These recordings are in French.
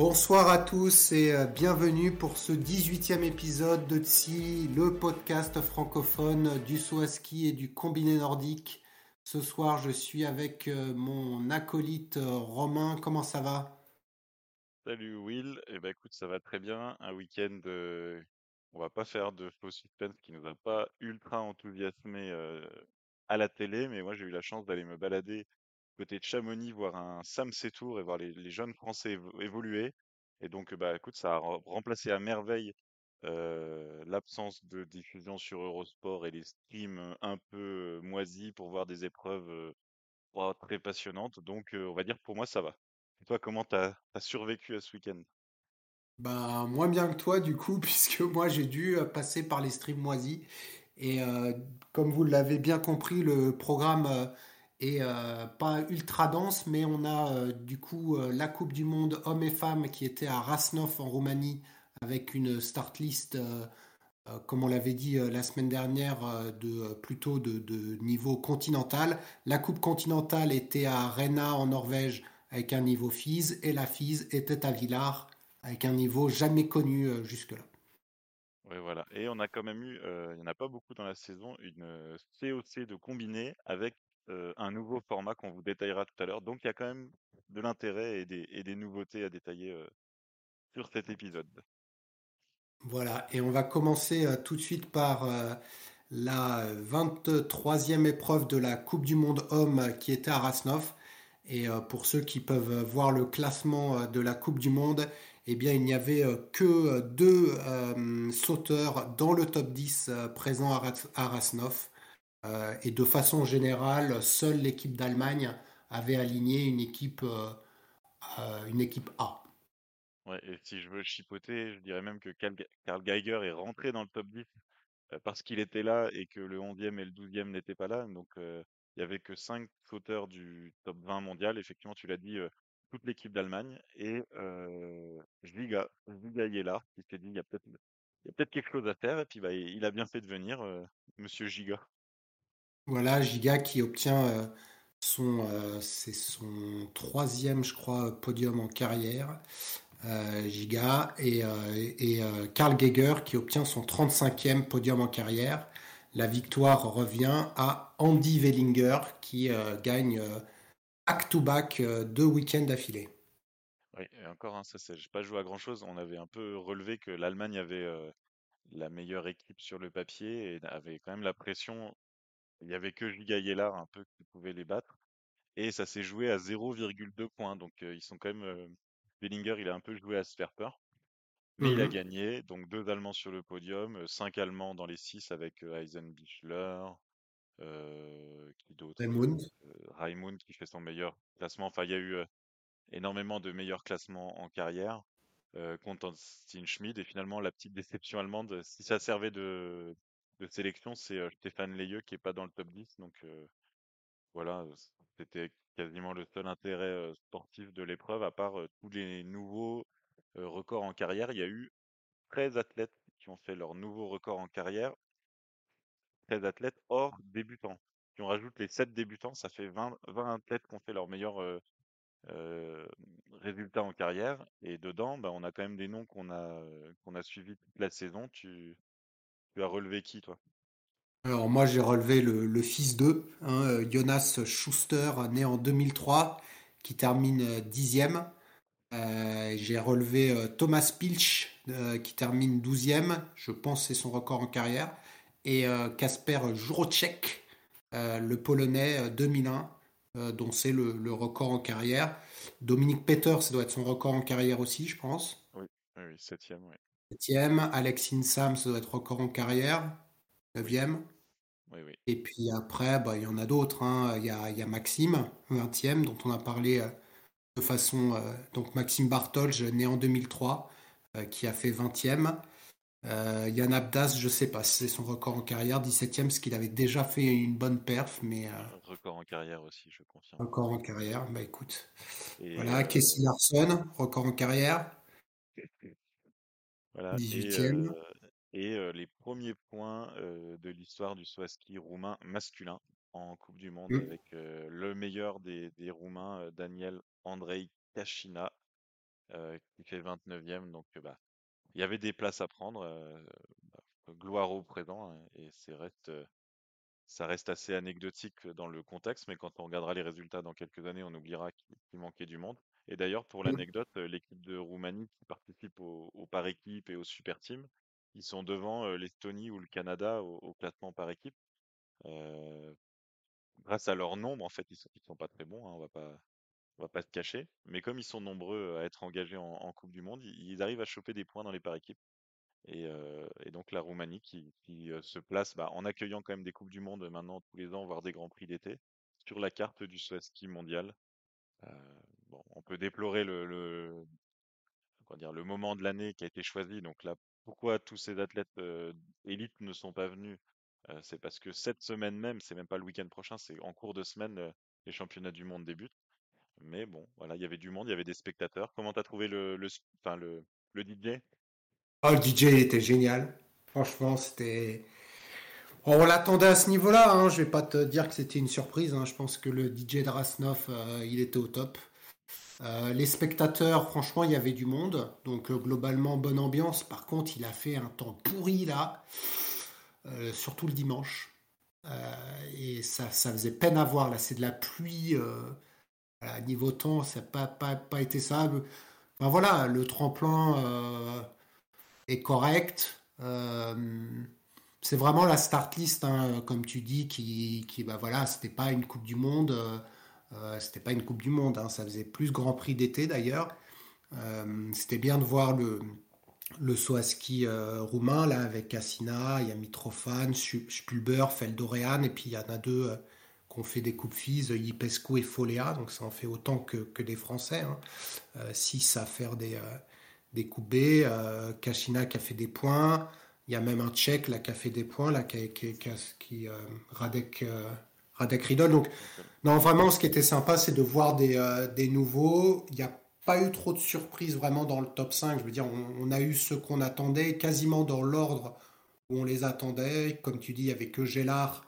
Bonsoir à tous et euh, bienvenue pour ce 18e épisode de TSI, le podcast francophone du saut à ski et du combiné nordique. Ce soir, je suis avec euh, mon acolyte euh, Romain. Comment ça va? Salut Will, eh ben écoute, ça va très bien. Un week-end, on va pas faire de faux suspense qui nous a pas ultra enthousiasmé à la télé, mais moi j'ai eu la chance d'aller me balader côté de Chamonix, voir un Sam Setour et voir les, jeunes Français évoluer. Et donc, bah, écoute, ça a remplacé à merveille l'absence de diffusion sur Eurosport et les streams un peu moisis pour voir des épreuves très passionnantes. Donc, on va dire pour moi, ça va. Et toi, comment t'as as survécu à ce week-end? Bah, moins bien que toi, du coup, puisque moi, j'ai dû passer par les streams moisis. Et comme vous l'avez bien compris, le programme et euh, pas ultra dense, mais on a euh, du coup euh, la Coupe du Monde hommes et femmes qui était à Rasnov en Roumanie avec une start list, comme on l'avait dit la semaine dernière, de plutôt de, niveau continental. La Coupe continentale était à Rena en Norvège avec un niveau FIS et la FIS était à Villars avec un niveau jamais connu jusque-là. Oui, voilà. Et on a quand même eu, il n'y en a pas beaucoup dans la saison, une COC de combiné avec un nouveau format qu'on vous détaillera tout à l'heure. Donc il y a quand même de l'intérêt et des, nouveautés à détailler sur cet épisode. Voilà, et on va commencer tout de suite par la 23e épreuve de la Coupe du Monde Homme qui était à Rasnov. Et pour ceux qui peuvent voir le classement de la Coupe du Monde, eh bien, il n'y avait que deux sauteurs dans le top 10 présents à Rasnov. Euh, et de façon générale, seule l'équipe d'Allemagne avait aligné une équipe, euh, euh, une équipe A. Ouais, et si je veux chipoter, je dirais même que Karl Geiger est rentré dans le top 10 parce qu'il était là et que le 11e et le 12e n'étaient pas là. Donc, il n'y avait que 5 sauteurs du top 20 mondial. Effectivement, tu l'as dit, toute l'équipe d'Allemagne. Et euh, Zwiga, Zwiga qui s'est dit, il y a peut-être quelque chose à faire. Et puis, bah, il a bien fait de venir, Monsieur Giga. Voilà, Giga qui obtient euh, son, euh, c'est son troisième, je crois, podium en carrière. Euh, Giga et, et Karl Geiger qui obtient son 35e podium en carrière. La victoire revient à Andy Wellinger qui gagne back-to-back deux week-ends d'affilée. Oui, et encore, hein, ça, pas joué à grand chose. On avait un peu relevé que l'Allemagne avait la meilleure équipe sur le papier et avait quand même la pression il y avait que Giga Yellard un peu qui pouvait les battre. Et ça s'est joué à 0,2 points. Donc ils sont quand même. Bellinger, il a un peu joué à se faire peur. Mais il a mmh gagné. Donc deux Allemands sur le podium, cinq Allemands dans les six avec Eisenbichler. qui d'autre? Raimund. qui fait son meilleur classement. Enfin, il y a eu énormément de meilleurs classements en carrière. Konstantin Schmid. Et finalement, la petite déception allemande, si ça servait de, de sélection, c'est Stéphane Leyeux qui est pas dans le top 10. Donc voilà, c'était quasiment le seul intérêt sportif de l'épreuve, à part tous les nouveaux records en carrière. Il y a eu 13 athlètes qui ont fait leur nouveau record en carrière. 13 athlètes hors débutants. Si on rajoute les 7 débutants, ça fait 20, 20 athlètes qui ont fait leur meilleur résultat en carrière. Et dedans, bah, on a quand même des noms qu'on a, qu'on a suivis toute la saison. Tu, tu as relevé qui, toi? Alors, moi, j'ai relevé le, fils d'eux, hein, euh, Jonas Schuster, né en 2003, qui termine euh, dixième. Euh, j'ai relevé Thomas Pilch, qui termine douzième. Je pense que c'est son record en carrière. Et Kasper Jurocek, le Polonais 2001, dont c'est le, record en carrière. Dominique Peter, ça doit être son record en carrière aussi, je pense. Oui, oui, septième, oui. Septième, Alex Insam, ça doit être record en carrière. Neuvième. Oui, oui. Et puis après, bah, il y en a d'autres. hein. Il y a, il y a Maxime, 20e, dont on a parlé euh, de façon. euh, donc Maxime Bartolge, né en 2003, euh, qui a fait 20e. Euh, Yann Abdas, je sais pas c'est son record en carrière, 17e, parce qu'il avait déjà fait une bonne perf, mais Record en carrière aussi, je confirme. record en carrière, bah écoute. Et, Voilà, Casey Larson, record en carrière, Voilà, et, 18e. euh, et les premiers points de l'histoire du saut à ski roumain masculin en Coupe du Monde Mm. avec le meilleur des, des Roumains, Daniel Andrei Kachina, qui fait 29e. Donc, bah, il y avait des places à prendre. euh, bah, gloire au présent. hein, et c'est reste, euh, ça reste assez anecdotique dans le contexte, mais quand on regardera les résultats dans quelques années, on oubliera qu'il manquait du monde. Et d'ailleurs, pour Mm. l'anecdote, euh, l'équipe de Roumanie qui participe au, au par équipe et au super team, ils sont devant euh, l'Estonie ou le Canada au, au classement par équipe. Euh, grâce à leur nombre, en fait, ils sont, ils sont pas très bons, hein, on va pas, on va pas se cacher. Mais comme ils sont nombreux à être engagés en, en Coupe du Monde, ils, ils arrivent à choper des points dans les par équipes. Et, euh, et donc la Roumanie qui, qui, euh, se place bah, en accueillant quand même des Coupes du Monde maintenant tous les ans, voire des Grands Prix d'été, sur la carte du ski mondial. Euh, on peut déplorer le, moment de l'année qui a été choisi. Donc là, pourquoi tous ces athlètes euh, élites ne sont pas venus Euh, C'est parce que cette semaine même, c'est même pas le week-end prochain, c'est en cours de semaine, euh, les championnats du monde débutent. Mais bon, voilà, il y avait du monde, il y avait des spectateurs. Comment t'as trouvé le, le, DJ? Oh, le DJ il était génial. Franchement, c'était. On l'attendait à ce niveau-là. Hein. Je vais pas te dire que c'était une surprise. hein. Je pense que le DJ Drasnov, il était au top. Euh, les spectateurs, franchement, il y avait du monde. Donc, euh, globalement, bonne ambiance. Par contre, il a fait un temps pourri là, euh, surtout le dimanche. Et ça, faisait peine à voir. Là, c'est de la pluie. niveau temps, ça n'a pas, été ça. Enfin, voilà, le tremplin. est correct. C'est vraiment la start list, hein, comme tu dis, qui, qui bah voilà, c'était pas une Coupe du Monde, euh, c'était pas une Coupe du Monde, hein, ça faisait plus Grand Prix d'été d'ailleurs. Euh, c'était bien de voir le, le saut à ski euh, roumain là avec Cassina, il y a Mitrofan, Spulber, Feldorean, et puis il y en a deux qui ont fait des coupes FIS, Yipescu et Folea, donc ça en fait autant que, que des Français, hein. Euh, six à faire des, des coupes B, Kachina qui a fait des points, il y a même un Tchèque là qui a fait des points, là, qui, qui, qui, qui, Radek, Radek. Donc, non, vraiment, ce qui était sympa, c'est de voir des, euh, nouveaux. Il n'y a pas eu trop de surprises vraiment dans le top 5. Je veux dire, on, a eu ceux qu'on attendait quasiment dans l'ordre où on les attendait. Comme tu dis, il n'y avait que Gélard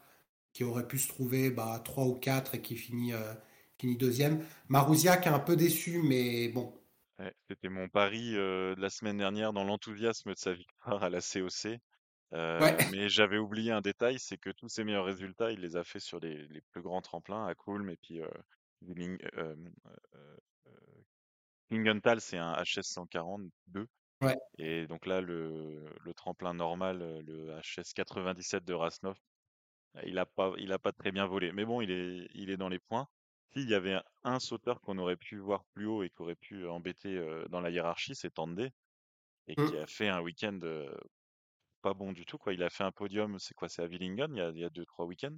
qui aurait pu se trouver bah, 3 ou 4 et qui finit, euh, finit deuxième. Marouziak est un peu déçu, mais bon, c'était mon pari euh, de la semaine dernière dans l'enthousiasme de sa victoire à la COC. Euh, ouais. mais j'avais oublié un détail, c'est que tous ses meilleurs résultats, il les a fait sur les, les plus grands tremplins, à Kulm et puis euh, euh, euh, Klingenthal, c'est un HS 142. Ouais. Et donc là, le, le tremplin normal, le HS 97 de Rasnov, il a pas, il a pas très bien volé. Mais bon, il est, il est dans les points. S'il y avait un, sauteur qu'on aurait pu voir plus haut et qui aurait pu embêter dans la hiérarchie, c'est Tandé, et qui Mm. a fait un week-end pas bon du tout, quoi. Il a fait un podium, c'est quoi, c'est à Willingen, il y a, deux, trois week-ends.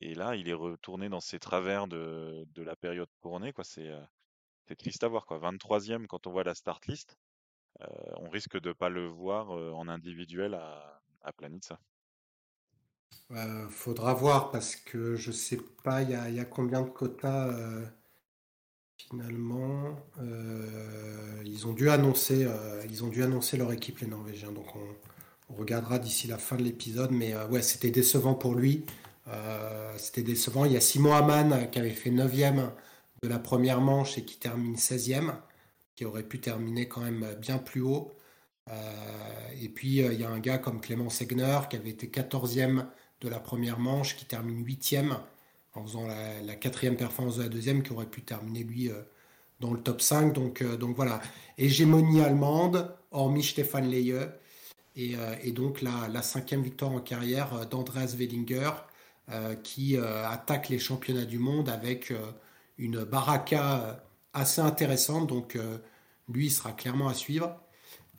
Et là, il est retourné dans ses travers de, la période couronnée, quoi. C'est euh, c'est triste à voir, quoi. 23e quand on voit la start list, euh, on risque de pas le voir euh, en individuel à, à Planitza. Euh, faudra voir parce que je sais pas, il y a, y combien de quotas euh, finalement. Ils ont dû annoncer, ils ont dû annoncer leur équipe les Norvégiens, donc on, on regardera d'ici la fin de l'épisode. Mais euh, ouais, c'était décevant pour lui. Euh, c'était décevant. Il y a Simon Hamann euh, qui avait fait 9e de la première manche et qui termine 16e, qui aurait pu terminer quand même bien plus haut. Et puis il y a un gars comme Clément Segner qui avait été 14e de la première manche, qui termine huitième en faisant la, quatrième performance de la deuxième, qui aurait pu terminer lui dans le top 5. Donc, donc voilà, hégémonie allemande, hormis Stefan Leye, et, euh, et donc la, la, cinquième victoire en carrière euh, d'Andreas Wellinger, euh, qui attaque les championnats du monde avec une baraka assez intéressante. Donc lui, il sera clairement à suivre.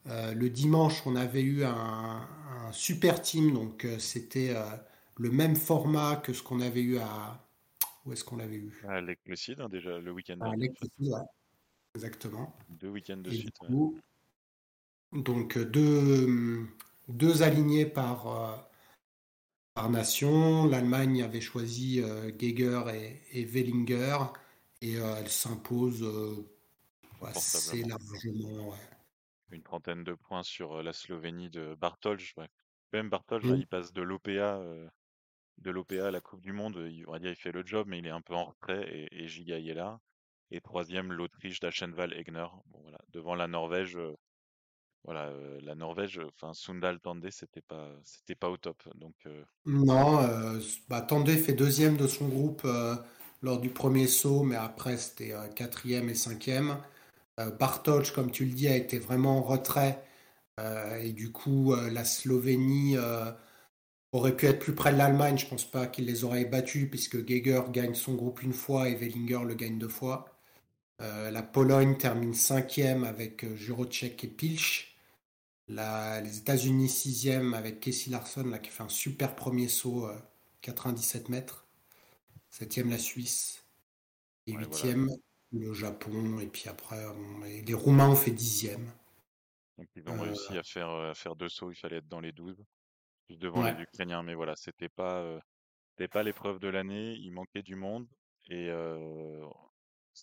Euh, le dimanche, on avait eu un, un super team, donc euh, c'était le même format que ce qu'on avait eu à. Où est-ce qu'on l'avait eu? À l'Eclecide, hein, déjà, le week-end À l'Eclecide, ouais. Exactement. Deux week-ends de Et du suite. ouais. Donc euh, deux, deux alignés par, euh, par nation. L'Allemagne avait choisi euh, Geiger et, et Wellinger et elle s'impose assez largement. ouais. Une trentaine de points sur la Slovénie de Bartolj. ouais. Même Bartolj, Mm. il passe de l'OPA de l'OPA à la Coupe du Monde. Il, on va dire, il fait le job, mais il est un peu en retrait et, et Giga y est là. Et troisième, l'Autriche d'Aschenwald Egner. Bon, voilà. Devant la Norvège, voilà, la Norvège, enfin Sundal Tande, c'était pas, c'était pas au top. Donc Non, euh, bah, Tandé fait deuxième de son groupe lors du premier saut, mais après c'était quatrième et cinquième. Bartolj, comme tu le dis, a été vraiment en retrait et du coup la Slovénie aurait pu être plus près de l'Allemagne. Je pense pas qu'il les aurait battus puisque Geiger gagne son groupe une fois et Wellinger le gagne deux fois. La Pologne termine cinquième avec Jurocek et Pilch. La- les États-Unis sixième avec Casey Larson là, qui fait un super premier saut, euh, 97 mètres. Septième la Suisse. Et Ouais, voilà. huitième le Japon. Et puis après, et les Roumains ont fait dixième. Donc ils ont Euh, réussi à faire, euh, à faire deux sauts, il fallait être dans les 12, juste devant ouais. les Ukrainiens, mais voilà, c'était pas, euh, c'était pas l'épreuve de l'année, il manquait du monde, et euh,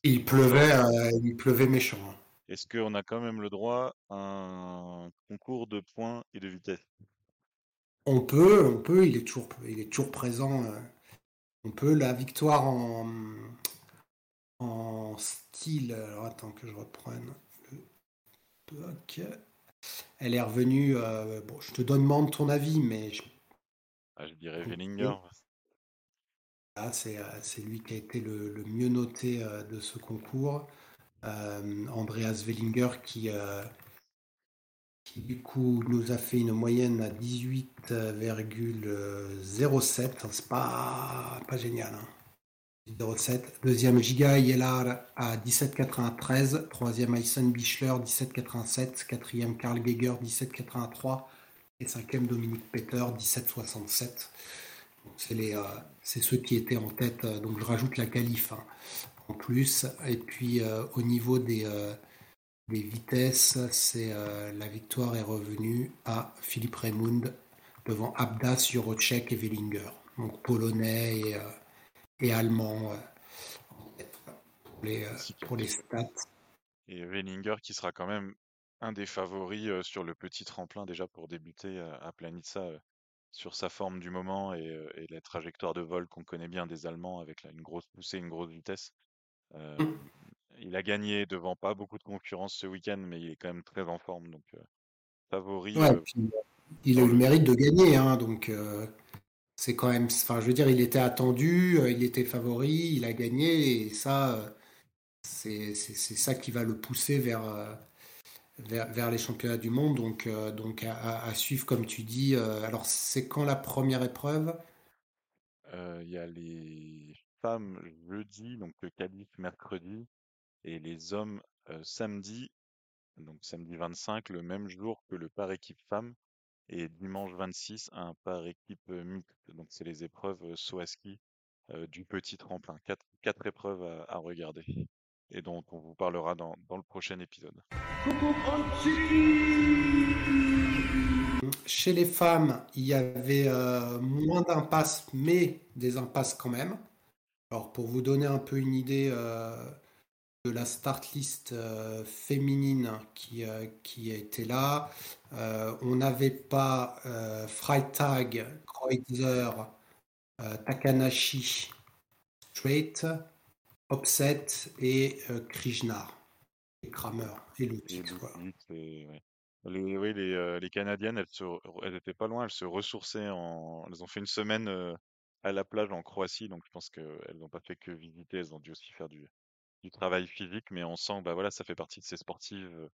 il pleuvait, euh, il pleuvait méchant. hein. Est-ce qu'on a quand même le droit à un concours de points et de vitesse? On peut, on peut, il est toujours, il est toujours présent. euh, on peut. La victoire en, en style. Alors attends que je reprenne le doc. Elle est revenue. euh, bon, je te demande ton avis, mais je- Ah, je dirais. Wellinger. là, c'est euh, c'est lui qui a été le, le mieux noté de ce concours. Euh, Andreas Wellinger qui, euh, qui du coup nous a fait une moyenne à 18,07. hein, C'est pas, pas génial. hein. 18,07. Deuxième Giga Yelar à 17,93. Troisième Aysen Bichler 17,87. Quatrième Karl Geiger 17,83. Et cinquième Dominique Peter 17,67. Donc, C'est les, euh, c'est ceux qui étaient en tête. donc je rajoute la qualif hein, en plus. Et puis euh, au niveau des, euh, des vitesses, c'est euh, la victoire est revenue à Philippe Raymond devant Abdas, Jurocek et Wellinger. Donc polonais et, et allemand pour les, pour stats. Et Wellinger qui sera quand même un des favoris sur le petit tremplin déjà pour débuter à, Planitza sur sa forme du moment et, la trajectoire de vol qu'on connaît bien des Allemands avec une grosse poussée, une grosse vitesse. Euh, Mm. il a gagné devant pas beaucoup de concurrence ce week-end, mais il est quand même très en forme. Donc euh, favori Ouais, euh, puis, il a eu le mérite de gagner, hein, donc c'est quand même. Enfin, je veux dire, il était attendu, il était favori, il a gagné, et ça, c'est ça qui va le pousser vers, vers, vers les championnats du monde. Donc, euh, donc à, suivre, comme tu dis. euh, alors, c'est quand la première épreuve? Euh, Il y a les femmes jeudi, donc le qualif mercredi, et les hommes samedi, donc samedi 25, le même jour que le par équipe femme, et dimanche 26, un par équipe mixte. Donc c'est les épreuves euh, saut à ski euh, du petit tremplin. Quatre, quatre épreuves à, regarder, et dont on vous parlera dans, dans le prochain épisode. Chez les femmes, il y avait moins d'impasses, mais des impasses quand même. Alors, pour vous donner un peu une idée euh, de la start list euh, féminine qui, euh, qui était là, on n'avait pas Freitag, Kreutzer, Takanashi, Straight, Offset et Krishnar, et Kramer, et. Les, oui, les, les Canadiennes, elles se, elles étaient pas loin, elles se ressourçaient en, elles ont fait une semaine euh, à la plage en Croatie, donc je pense qu'elles n'ont pas fait que visiter, elles ont dû aussi faire du, du travail physique, mais on sent, bah voilà, ça fait partie de ces sportives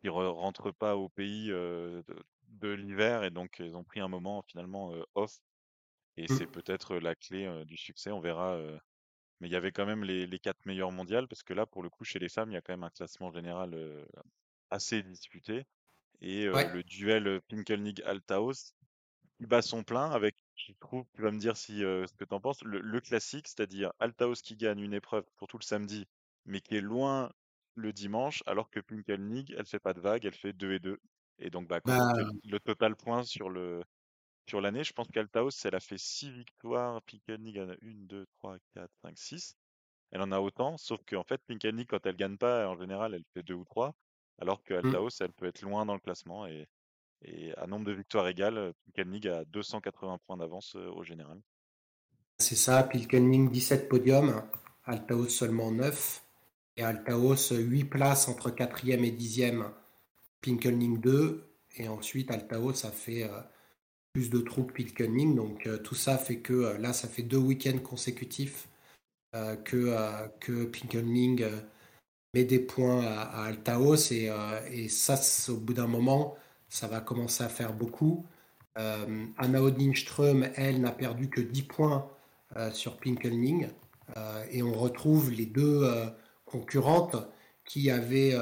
qui re- rentrent pas au pays euh, de, de l'hiver, et donc elles ont pris un moment finalement euh, off, et c'est Mm. peut-être la clé euh, du succès, on verra. mais il y avait quand même les, les quatre meilleures mondiales, parce que là, pour le coup, chez les femmes, il y a quand même un classement général assez disputé. Et Ouais. le duel Pinkelnig-Althaus, il bat son plein avec, je trouve, tu vas me dire si euh, ce que tu en penses, le, le classique, c'est-à-dire Altaos qui gagne une épreuve pour tout le samedi, mais qui est loin le dimanche, alors que Pinkelnig, elle fait pas de vague, elle fait 2 et 2. Et donc, bah, quand on fait Bah, le total point sur le sur l'année, je pense qu'Altaos, elle a fait 6 victoires, Pinkelnig en a 1, 2, 3, 4, 5, 6. Elle en a autant, sauf qu'en fait, Pinkelnig, quand elle gagne pas, en général, elle fait 2 ou 3, alors que Altaos, elle peut être loin dans le classement. Et, et à nombre de victoires égales, Pinkelnig a 280 points d'avance euh, au général. c'est ça. Pilkening, 17 podiums. Altaos seulement 9. Et Altaos, 8 places entre quatrième et dixième. Pinkelning 2. Et ensuite, Altaos a fait euh, plus de trous que. Donc euh, tout ça fait que euh, là, ça fait deux week-ends consécutifs euh, que, euh, que Pinkelning euh, met des points à, à Altaos. Et, euh, et ça, au bout d'un moment, ça va commencer à faire beaucoup. Euh, Anna Odinström, elle, n'a perdu que 10 points euh, sur Pinkelning. Euh, et on retrouve les deux concurrentes qui avaient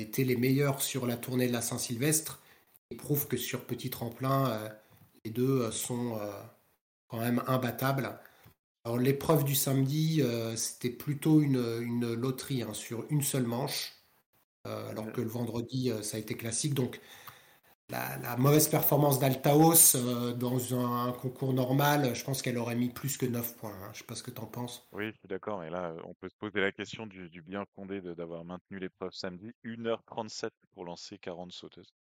été les meilleures sur la tournée de la Saint-Sylvestre. Et prouve que sur petit tremplin, les deux sont quand même imbattables. Alors l'épreuve du samedi, c'était plutôt une, une loterie hein, sur une seule manche, alors que le vendredi, ça a été classique. Donc la, la mauvaise performance d'Altaos euh, dans un, concours normal, je pense qu'elle aurait mis plus que 9 points. hein. Je sais pas ce que tu en penses. Oui, je suis d'accord. Mais là, on peut se poser la question du, du bien fondé d'avoir maintenu l'épreuve samedi. 1h37 pour lancer 40 sauteuses.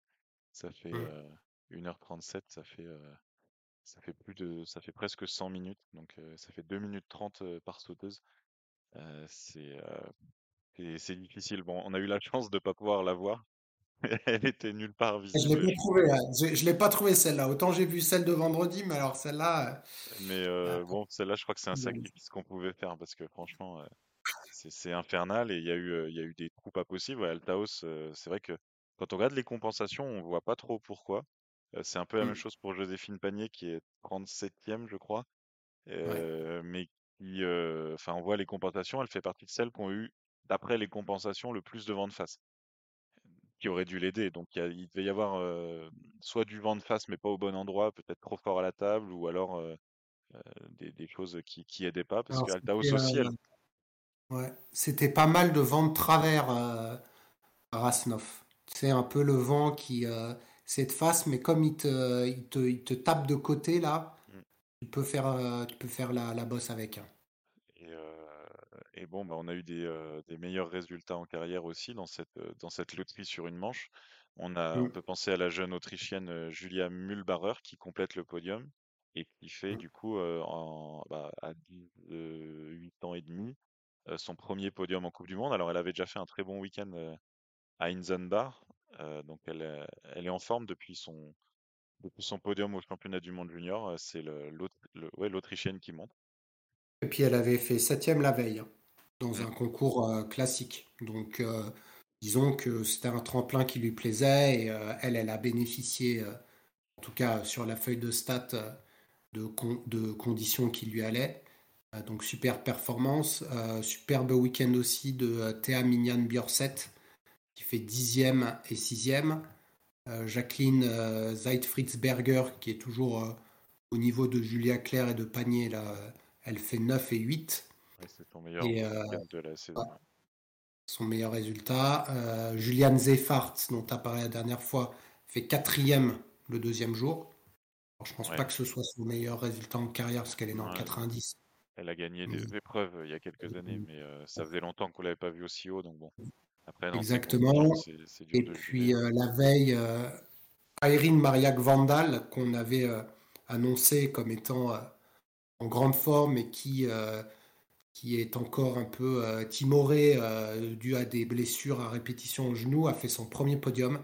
Ça fait Mm. euh, 1h37, ça fait, euh, ça fait plus de, ça fait presque 100 minutes. Donc, ça fait 2 minutes 30 euh, par sauteuse. C'est difficile. Bon, on a eu la chance de pas pouvoir la voir. Elle était nulle part Je l'ai visible. pas trouvé, hein. je, je l'ai pas trouvé celle-là. Autant j'ai vu celle de vendredi, mais alors celle-là, Mais euh, euh, bon, celle-là, je crois que c'est un sacrifice qu'on pouvait faire parce que franchement, euh, c'est infernal et il y a eu, euh, il y a eu des trous pas possibles. Ouais, Altaos, euh, c'est vrai que quand on regarde les compensations, on voit pas trop pourquoi. Euh, c'est un peu la même chose pour Joséphine Panier qui est 37e, je crois. ouais. Euh, mais qui, euh, enfin, on voit les compensations, elle fait partie de celles qui ont eu, d'après les compensations, le plus de vent de face, qui aurait dû l'aider. Donc, il, y a- il devait y avoir euh, soit du vent de face, mais pas au bon endroit, peut-être trop fort à la table, ou alors euh, des, des choses qui, qui aidaient pas, parce Alors que c'était Altaos euh, aussi, elle. ouais. C'était pas mal de vent de travers euh, à Rasnov. C'est un peu le vent qui euh, c'est de face, mais comme il te, il te, il te tape de côté là, Mm. tu peux faire, euh, tu peux faire la, la bosse avec. hein. Et, bon, bah, on a eu des, euh, des meilleurs résultats en carrière aussi dans cette, euh, dans cette loterie sur une manche. On a, on peut penser à la jeune Autrichienne euh, Julia Mühlbarer qui complète le podium et qui fait mm. du coup en, bah, à 8 ans et demi son premier podium en Coupe du Monde. Alors elle avait déjà fait un très bon week-end à Inzenbar, euh, donc elle, est- elle est en forme depuis son, depuis son podium au championnat du monde junior. C'est ouais, l'Autrichienne qui monte. Et puis elle avait fait septième la veille hein, dans Mm. un concours euh, classique. Donc euh, disons que c'était un tremplin qui lui plaisait et euh, elle, elle a bénéficié, en tout cas sur la feuille de stats, de, con- de conditions qui lui allaient. Donc super performance, superbe week-end aussi de euh, Thea Mignan Björset qui fait dixième et sixième. Jacqueline Zeitfritzberger qui est toujours au niveau de Julia Claire et de Panier là, elle fait 9 et 8 Ouais, c'est son meilleur et euh, de la saison. son meilleur résultat. Euh, Juliane Zeffart, dont tu as parlé la dernière fois, fait quatrième le deuxième jour. Alors, je pense Ouais. pas que ce soit son meilleur résultat en carrière parce qu'elle est en Ouais. 90. Elle a gagné des épreuves euh, il y a quelques années, mais euh, ça faisait longtemps qu'on l'avait pas vue aussi haut, donc bon. Après, dans Exactement. Et de puis euh, la veille, euh, Irene Mariak Vandal, qu'on avait annoncé comme étant en grande forme et qui, qui est encore un peu euh, timorée euh, dû à des blessures à répétition au genou, a fait son premier podium.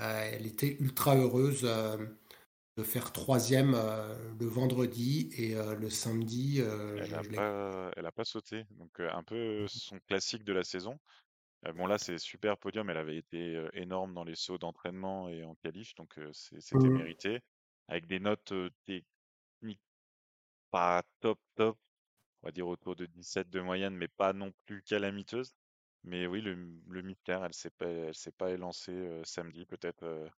Euh, elle était ultra heureuse de faire troisième le vendredi et le samedi, Elle je, a je l'ai- pas, sauté, donc un peu son classique de la saison. Bon là, c'est super podium. Elle avait été énorme dans les sauts d'entraînement et en qualif, donc c'était Mm. mérité. Avec des notes techniques pas top top, on va dire autour de 17 de moyenne, mais pas non plus calamiteuses. Mais oui, le, le elle s'est pas, elle s'est pas élancée euh, samedi, peut-être. euh,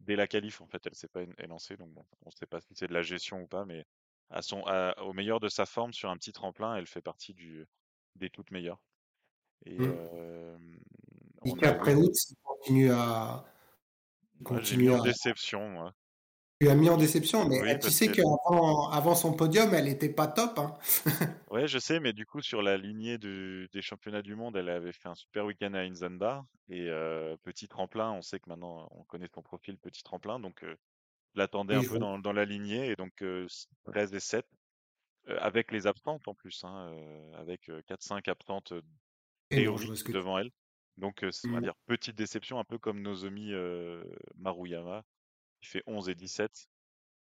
dès la qualif, en fait, elle s'est pas élancée. Donc bon, on ne sait pas si c'est de la gestion ou pas, mais à son, au meilleur de sa forme sur un petit tremplin, elle fait partie du, des toutes meilleures. Et, Mm. euh, Et on a qu'après vu- août, il continue à. continue à- déception, moi. Tu as mis en déception, mais Oui, euh, tu sais que- qu'avant avant son podium, elle n'était pas top. hein. Ouais, je sais, mais du coup, sur la lignée du- des championnats du monde, elle avait fait un super week-end à Inzenbar. Et euh, petit tremplin, on sait que maintenant, on connaît son profil petit tremplin. Donc, euh, Oui, un peu dans, dans la lignée. Et donc, euh, 13 et 7, euh, avec les absentes en plus, hein, avec 4-5 absentes théoriques devant elle. Donc, c'est- on va Mm. dire petite déception, un peu comme Nozomi Maruyama, qui fait 11 et 17.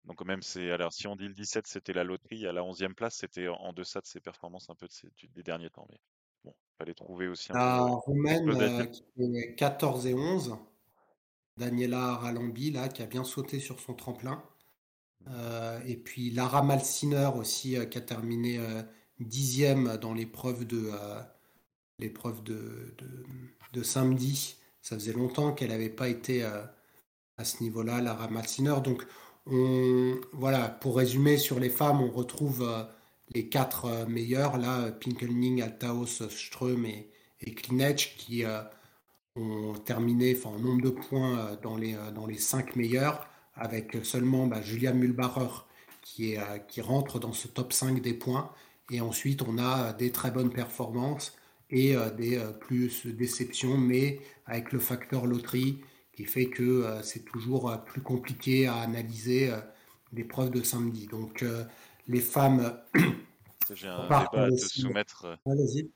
Donc même c'est alors si on dit le 17 c'était la loterie, à la 11e place c'était en- en deçà de ses performances un peu de ses- du- des derniers temps. Mais bon, fallait trouver aussi un La peu à euh, qui fait 14 et 11, Daniela Ralambi, là, qui a bien sauté sur son tremplin. Euh, et puis Lara Malsiner aussi, euh, qui a terminé euh, dixième dans l'épreuve de, l'épreuve de, de, de samedi. Ça faisait longtemps qu'elle n'avait pas été à ce niveau-là, Lara Malsiner. Donc, on, voilà, pour résumer sur les femmes, on retrouve euh, les quatre euh, meilleures, là, Pinkelning, Altaos, Ström et, et qui euh, ont terminé en nombre de points dans, les, dans les cinq meilleurs, avec seulement bah, Julia Mühlbacher qui, est, qui rentre dans ce top 5 des points. Et ensuite, on a des très bonnes performances et des plus déceptions, mais avec le facteur loterie qui fait que euh, c'est toujours euh, plus compliqué à analyser euh, l'épreuve de samedi. Donc, les femmes. J'ai un débat à te soumettre Allez-y.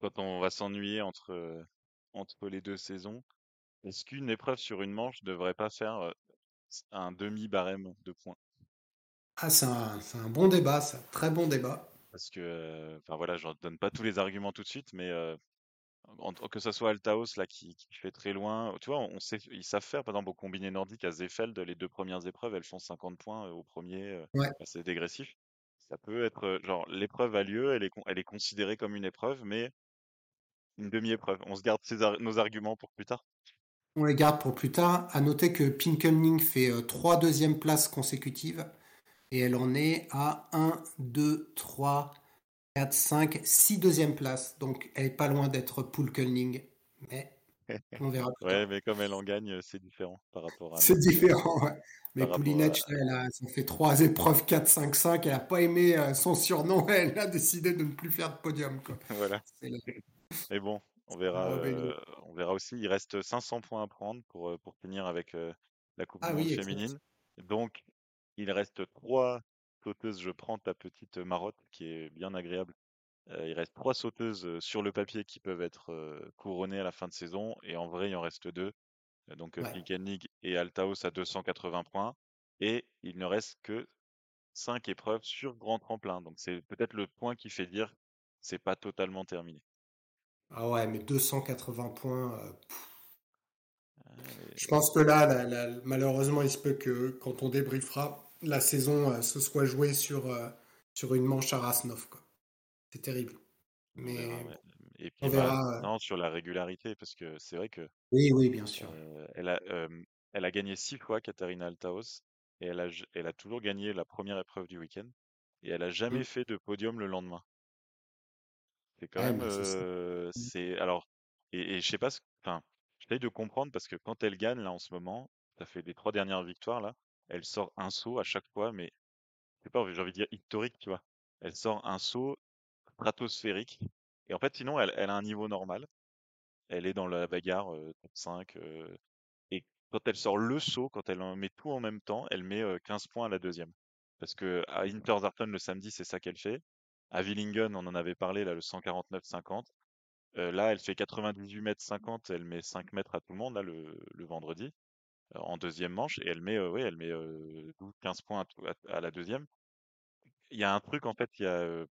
quand on va s'ennuyer entre, entre les deux saisons. Est-ce qu'une épreuve sur une manche ne devrait pas faire un demi-barème de points? Ah, c'est un, bon débat, c'est un très bon débat. Parce que, enfin voilà, je ne donne pas tous les arguments tout de suite, mais euh, en- que ce soit Altaos là qui, qui fait très loin, tu vois, on sait, ils savent faire, par exemple, au combiné nordique à Zefeld, les deux premières épreuves, elles font 50 points euh, au premier, euh, Ouais. c'est dégressif. Ça peut être, euh, genre, l'épreuve a lieu, elle est, elle est considérée comme une épreuve, mais une demi-épreuve. On se garde nos arguments pour plus tard. On les garde pour plus tard. À noter que Pinkelning fait euh, trois deuxièmes places consécutives et elle en est à 1, 2, 3, 4, 5, 6 deuxièmes places. Donc elle est pas loin d'être Pulkelning, mais on verra plus. Ouais, mais comme elle en gagne, c'est différent par rapport à C'est différent. ouais. Mais Poulinec, elle a, ça fait trois épreuves 4, 5, 5. Elle n'a pas aimé euh, son surnom. Elle a décidé de ne plus faire de podium. Quoi. Voilà. Mais bon, on verra, Ah, euh, on verra aussi. Il reste 500 points à prendre pour, euh, pour finir avec euh, la Coupe Ah oui, féminine. Donc, il reste trois sauteuses. Je prends ta petite marotte qui est bien agréable. Euh, il reste trois sauteuses sur le papier qui peuvent être euh, couronnées à la fin de saison. Et en vrai, il en reste deux. Donc, Ouais. Et Altaos à 280 points. Et il ne reste que cinq épreuves sur grand tremplin. Donc, c'est peut-être le point qui fait dire c'est pas totalement terminé. Ah ouais, mais 280 points. euh, Je pense que là, malheureusement, il se peut que quand on débriefera, la saison euh, se soit jouée sur, euh, sur une manche à Rasnov. C'est terrible. On Mais ouais. Et on puis, bah, verra. euh, non, sur la régularité, parce que c'est vrai que Oui, oui, bien sûr. euh, elle a, euh, elle a gagné six fois, Katharina Altaos, et elle a, elle a toujours gagné la première épreuve du week-end, et elle a jamais fait de podium le lendemain. C'est quand même, mais c'est ça. euh, Mm. c'est alors, et, et je sais pas, ce- enfin, j'essaye de comprendre parce que quand elle gagne là en ce moment, ça fait les trois dernières victoires là, elle sort un saut à chaque fois, mais c'est pas, j'ai envie de dire historique, tu vois. Elle sort un saut stratosphérique, et en fait, sinon, elle, a un niveau normal. Elle est dans la bagarre euh, top 5. euh, et quand elle sort le saut, quand elle en met tout en même temps, elle met euh, 15 points à la deuxième. Parce que à Interzarton le samedi, c'est ça qu'elle fait. À Willingen, on en avait parlé, là, le 149-50. Euh, là, elle fait 98 mètres 50, elle met 5 mètres à tout le monde, le, vendredi, euh, en deuxième manche, et elle met, euh, ouais, elle met euh, 12-15 points à, la deuxième. Il y a un truc, en fait, il y a, euh,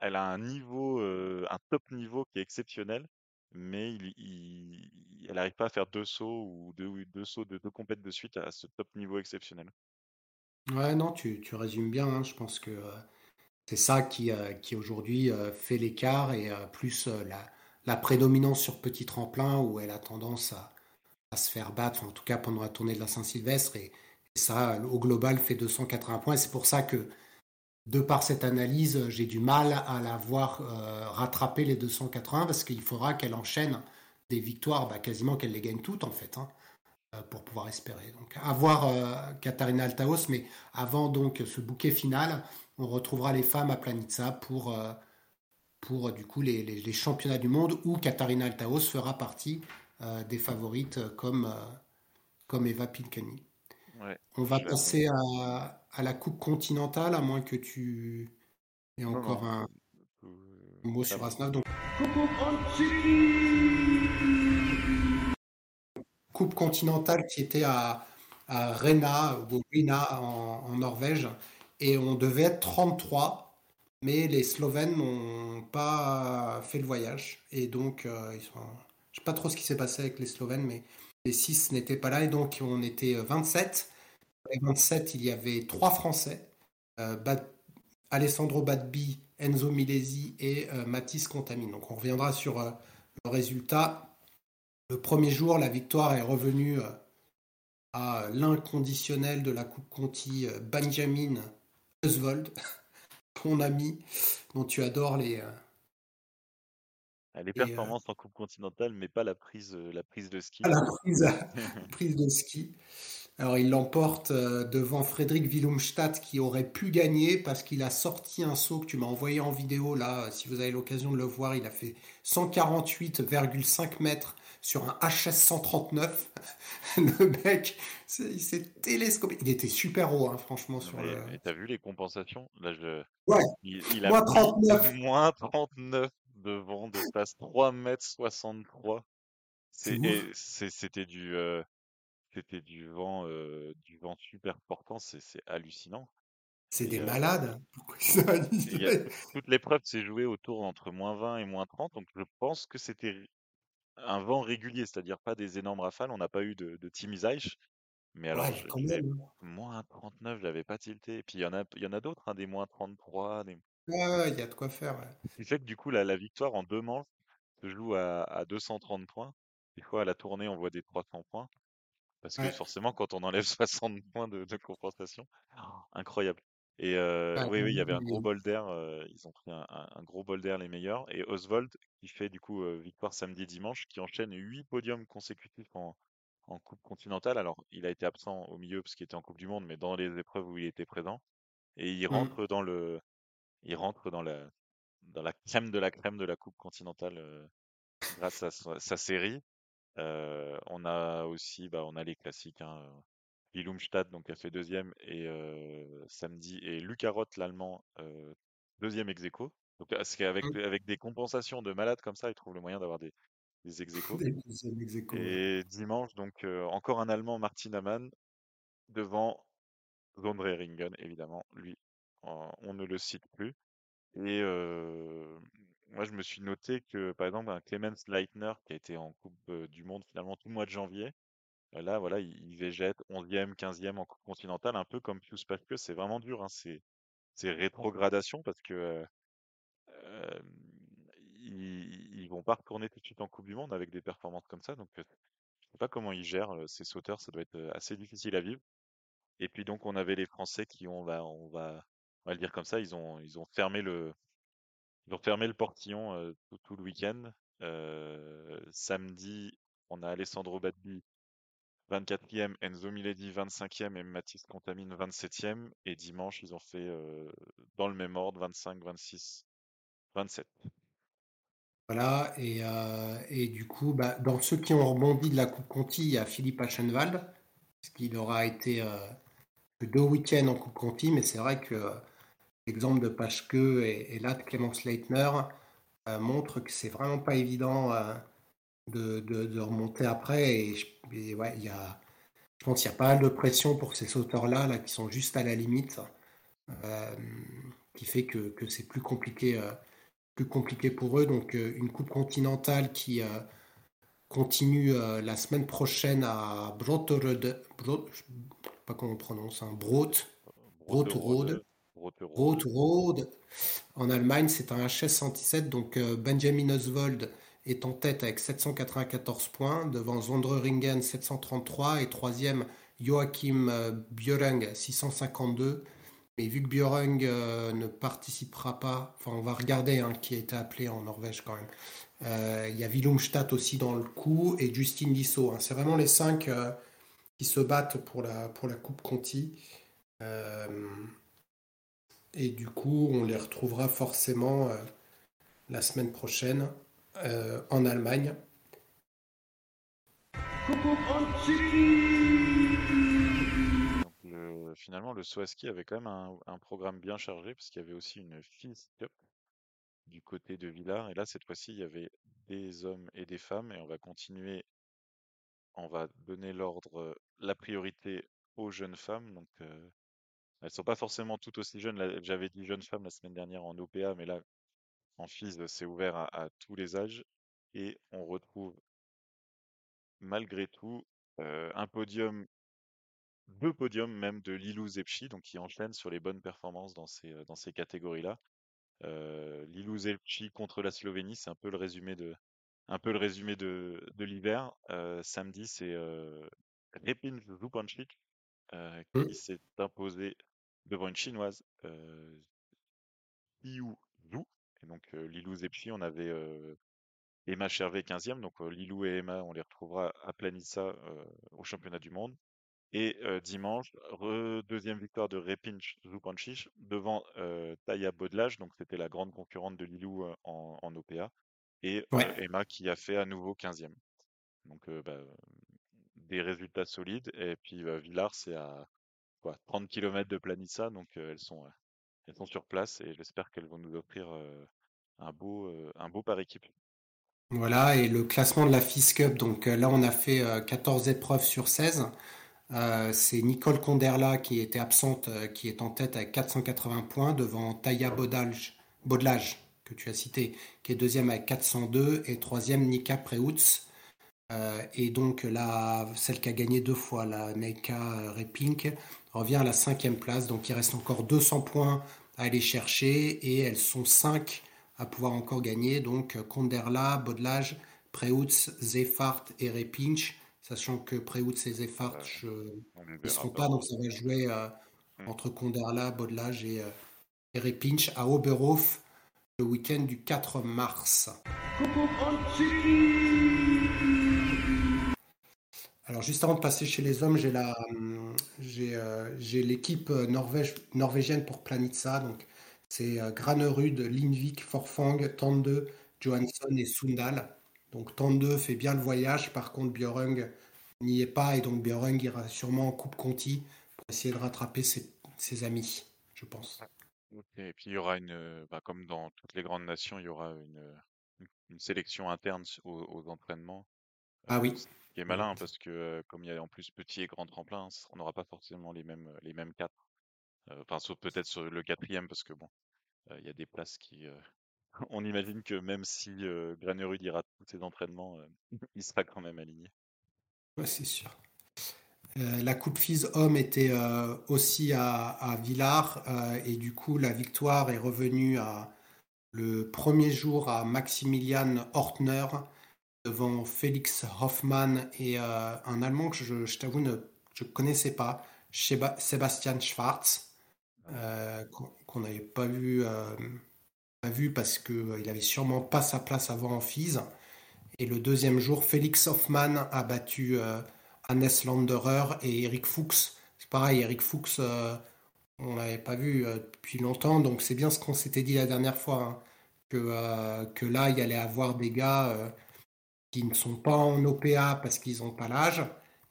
elle a un niveau, euh, un top niveau qui est exceptionnel, mais elle n'arrive pas à faire deux sauts ou deux, sauts de deux compètes de suite à ce top niveau exceptionnel. Ouais, non, tu, tu résumes bien. hein. Je pense que euh, c'est ça qui, euh, qui aujourd'hui euh, fait l'écart et euh, plus euh, la, la prédominance sur petit tremplin où elle a tendance à, se faire battre, en tout cas pendant la tournée de la Saint-Sylvestre. Et, ça, au global, fait 280 points. C'est pour ça que, de par cette analyse, j'ai du mal à la voir euh, rattraper les 280 parce qu'il faudra qu'elle enchaîne des victoires, bah, quasiment qu'elle les gagne toutes en fait. Hein, euh, pour pouvoir espérer. Donc, à voir euh, Altaos, mais avant donc ce bouquet final, on retrouvera les femmes à Planitza pour, pour du coup les, les, championnats du monde où Katharina Altaos fera partie des favorites comme, comme Eva Pilkany. On va passer à, à, la Coupe continentale, à moins que tu aies encore un, mot sur Asnaf. Donc... Coupe continentale qui était à, à Rena, ou Rina en, en, Norvège, et on devait être 33, mais les Slovènes n'ont pas fait le voyage, et donc euh, ils sont... je sais pas trop ce qui s'est passé avec les Slovènes, mais les 6 n'étaient pas là, et donc on était 27. Les 27, il y avait trois Français, euh, Alessandro Badbi, Enzo Milesi et euh, Mathis Contamine. Donc on reviendra sur euh, le résultat. Le premier jour, la victoire est revenue à l'inconditionnel de la Coupe Conti, Benjamin Oswald, ton ami, dont tu adores les, les performances en Coupe continentale, mais pas la prise, la prise de ski. la prise, prise de ski. Alors il l'emporte euh, devant Frédéric Willumstadt qui aurait pu gagner parce qu'il a sorti un saut que tu m'as envoyé en vidéo là. Si vous avez l'occasion de le voir, il a fait 148,5 mètres sur un HS 139. le mec, il s'est télescopé. Il était super haut, hein, franchement. Sur le... T'as vu les compensations? Là, je... Ouais. Il, a moins 39. Moins 39 devant de place 3 mètres 63. C'était du. Euh, c'était du vent, du vent super portant, c'est hallucinant. C'est des malades. toute l'épreuve s'est jouée autour entre moins 20 et moins 30, donc je pense que c'était un vent régulier, c'est-à-dire pas des énormes rafales. On n'a pas eu de, de mais alors, ouais, moins 39, je l'avais pas tilté. Et puis il y en a, il y en a d'autres, hein, des moins 33. Des... Ouais, il y a de quoi faire. Ouais. Fait que du coup, la, la victoire en deux manches se joue à, à 230 points. Des fois, à la tournée, on voit des 300 points. Parce que forcément, quand on enlève 60 points de, compensation, incroyable. Et oui, oui, il y avait un gros bol d'air. ils ont pris un, gros bol d'air, les meilleurs. Et Oswald, qui fait du coup victoire samedi et dimanche, qui enchaîne 8 podiums consécutifs en, Coupe continentale. Alors, il a été absent au milieu parce qu'il était en Coupe du Monde, mais dans les épreuves où il était présent. Et il mmh. rentre dans le, il rentre dans la, dans la crème de la crème de la Coupe continentale grâce à sa série on a aussi, bah, on a les classiques, hein, Willumstadt, donc a fait deuxième, et samedi, et Lucarotte, l'allemand, deuxième ex aequo. Donc, avec, mmh. avec des compensations de malades comme ça, ils trouvent le moyen d'avoir des, des ex Et dimanche, donc, encore un allemand, Martin Amann, devant Ringen, évidemment. Lui, on ne le cite plus. Et moi, je me suis noté que, par exemple, un Clemens Leitner, qui a été en Coupe du Monde finalement tout le mois de janvier, là, voilà, il, végète 11e, 15e en Coupe continentale, un peu comme Pius que c'est vraiment dur, hein, c'est, rétrogradation parce que ils, vont pas retourner tout de suite en Coupe du Monde avec des performances comme ça, donc je sais pas comment ils gèrent ces sauteurs, ça doit être assez difficile à vivre. Et puis donc on avait les Français qui ont, bah, on va, on va le dire comme ça, ils ont, ils ont fermé le, ils ont fermé le portillon tout, le week-end. samedi, on a Alessandro Badbi 24e, Enzo Miledi 25e et Mathis Contamine 27e. Et dimanche, ils ont fait dans le même ordre 25, 26, 27. Voilà, et, et du coup, bah, dans ceux qui ont rebondi de la Coupe Conti, il y a Philippe Aschenwald, ce qui aura été deux week-ends en Coupe Conti, mais c'est vrai que L'exemple de Pacheque et, là de Clémence Leitner euh, montre que c'est vraiment pas évident euh, de, remonter après. Et, je, ouais, y a, je pense qu'il y a pas mal de pression pour ces sauteurs-là là, qui sont juste à la limite, euh, qui fait que, c'est plus compliqué, plus compliqué pour eux. Donc une coupe continentale qui continue la semaine prochaine à Broterode, Brot, je sais pas comment on prononce, hein, Brot, Broterode. Road. Road. En Allemagne, c'est un HS 117. Donc euh, Benjamin Oswald est en tête avec 794 points, devant Zondreringen 733 et troisième Joachim euh, Björeng 652. Mais vu que Björeng euh, ne participera pas, enfin on va regarder hein, qui a été appelé en Norvège quand même. Euh, il y a Willumstad aussi dans le coup et Justin Lissot. Hein. C'est vraiment les cinq qui se battent pour la, pour la Coupe Conti. Et du coup, on les retrouvera forcément la semaine prochaine en Allemagne finalement, le Swaski avait quand même un, programme bien chargé parce qu'il y avait aussi une Fils Cup du côté de Villars. Et là, cette fois-ci, il y avait des hommes et des femmes. Et on va continuer. On va donner l'ordre, la priorité aux jeunes femmes. Donc, euh, elles sont pas forcément toutes aussi jeunes. J'avais dit jeunes femmes la semaine dernière en OPA, mais là, en FIS, c'est ouvert à, tous les âges. Et on retrouve malgré tout euh, un podium deux podiums même de Lilou Zepchi, donc qui enchaîne sur les bonnes performances dans ces, euh, dans ces catégories-là. Euh, Lilou Zepchi contre la Slovénie, c'est un peu le résumé de, un peu le résumé de, de l'hiver. Euh, samedi, c'est euh, Repin Zupancic euh, mmh. qui s'est imposé devant une chinoise, euh, Liu Zhu. Et donc Lilou Zepchi, on avait Emma Chervé 15e, donc Lilou et Emma, on les retrouvera à Planissa au championnat du monde. Et dimanche, deuxième victoire de Repinch Zupancic devant Taya Bodlage, donc c'était la grande concurrente de Lilou en, OPA, et Emma qui a fait à nouveau 15e. Donc bah, des résultats solides. Et puis Villars, c'est à quoi, 30 km de Planissa, donc elles, sont, elles sont sur place et j'espère qu'elles vont nous offrir un, beau, un beau par équipe. Voilà, et le classement de la FIS Cup, donc là on a fait 14 épreuves sur 16. Euh, c'est Nicole Conderla qui était absente, euh, qui est en tête avec 480 points devant Taya Baudlage, que tu as cité, qui est deuxième avec 402 et troisième Nika Preutz. Euh, et donc là, celle qui a gagné deux fois, la Neika Repink, revient à la cinquième place. Donc il reste encore 200 points à aller chercher et elles sont cinq à pouvoir encore gagner. Donc Conderla, Baudlage, Preutz, Zefart et Repinch sachant que Préout et Zeffart ne seront pas, donc ça va jouer euh, hmm. entre Conderla, Bodlage et, euh, Repinch à Oberhof le week-end du 4 mars. Alors juste avant de passer chez les hommes, j'ai la, euh, j'ai, l'équipe norvège, norvégienne pour Planitza, donc c'est Granerud, Lindvik, Forfang, Tande, Johansson et Sundal. Donc Tande fait bien le voyage, par contre Björung n'y est pas et donc Björung ira sûrement en Coupe Conti pour essayer de rattraper ses, amis, je pense. Et puis il y aura une, bah, comme dans toutes les grandes nations, il y aura une, une sélection interne aux, entraînements. Ah oui. Qui est malin parce que euh, comme il y a en plus petit et grand tremplin, on n'aura pas forcément les mêmes les mêmes quatre. Euh, enfin, sauf peut-être sur le quatrième parce que bon, euh, il y a des places qui on imagine que même si Granerud ira tous ses entraînements, il sera quand même aligné. Ouais, c'est sûr. La Coupe FIS Homme était aussi à, à Villars et du coup la victoire est revenue à, le premier jour à Maximilian Hortner devant Félix Hoffmann et un Allemand que je, je t'avoue ne je connaissais pas, Sébastien Schwarz, qu'on n'avait pas vu vu parce qu'il euh, il avait sûrement pas sa place avant en FIS. Et le deuxième jour, Félix Hoffmann a battu euh, Hannes Landerer et Eric Fuchs. C'est pareil, Eric Fuchs, euh, on l'avait pas vu depuis longtemps, donc c'est bien ce qu'on s'était dit la dernière fois, hein, que, que là, il y allait avoir des gars qui ne sont pas en OPA parce qu'ils n'ont pas l'âge,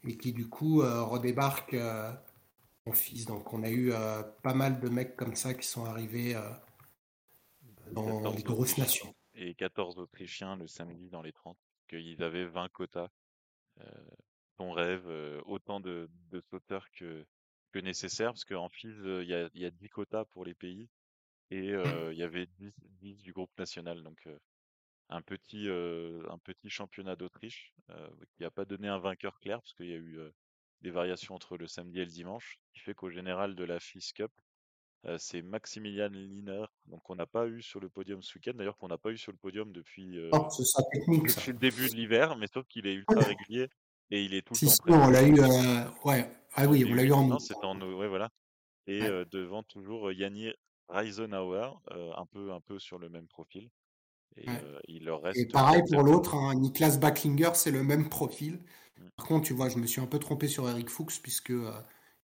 et qui du coup redébarquent en FIS. Donc on a eu pas mal de mecs comme ça qui sont arrivés dans les grosses nations. Et 14 Autrichiens le samedi dans les 30, qu'ils avaient 20 quotas. Euh, ton rêve, euh, autant de, de, sauteurs que, que nécessaire, parce qu'en FIS, euh, il y, a, y, a, 10 quotas pour les pays et euh, il y avait 10, 10, du groupe national. Donc un, petit, un petit championnat d'Autriche qui n'a pas donné un vainqueur clair, parce qu'il y a eu des variations entre le samedi et le dimanche, qui fait qu'au général de la FIS Cup, c'est Maximilian Liner, donc on n'a pas eu sur le podium ce week-end, d'ailleurs qu'on n'a pas eu sur le podium depuis, Oh, depuis le début de l'hiver, mais sauf qu'il est ultra régulier et il est tout le temps présent. on l'a eu. Ouais. Ah oui, on l'a eu en Non, août. c'était en ouais, voilà. Et Ouais. devant toujours Yanni Reisenauer, un peu, un peu sur le même profil. Et Ouais. euh, il leur Et reste pareil pour l'autre, hein, Niklas Backlinger, c'est le même profil. Mm. Par contre, tu vois, je me suis un peu trompé sur Eric Fuchs puisque euh,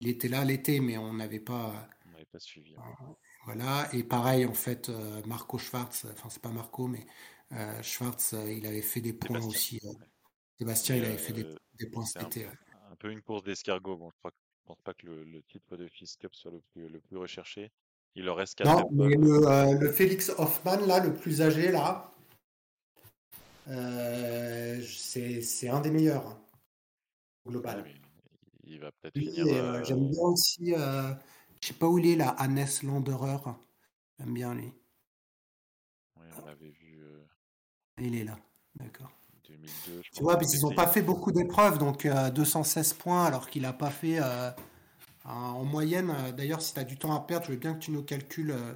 il était là l'été, mais on n'avait pas. On n'avait pas suivi. euh, hein. voilà. Et pareil, en fait, euh, Marco Schwartz, enfin, c'est pas Marco, mais euh, Schwartz, euh, il avait fait des points Sébastien. aussi. euh, Ouais. Sébastien, Et, il avait fait des, euh, des points cet un, été. un peu une course d'escargot. Bon, je crois que- je pense pas que le, le titre de Fist Cup soit le plus, le plus recherché. Il leur reste quatre Non, mais le, euh, le Félix Hoffmann, là, le plus âgé, là, euh, c'est un des meilleurs hein, au global. il va peut-être finir. euh, euh, j'aime bien aussi, euh, je sais pas où il est là, Hannes Landerer. J'aime bien lui. ouais, on l'avait vu Il est là, d'accord. 2002. Je Tu vois, parce qu'ils n'ont pas fait beaucoup d'épreuves, donc euh, 216 points, alors qu'il n'a pas fait en en moyenne. euh, D'ailleurs, si tu as du temps à perdre, je veux bien que tu nous calcules euh,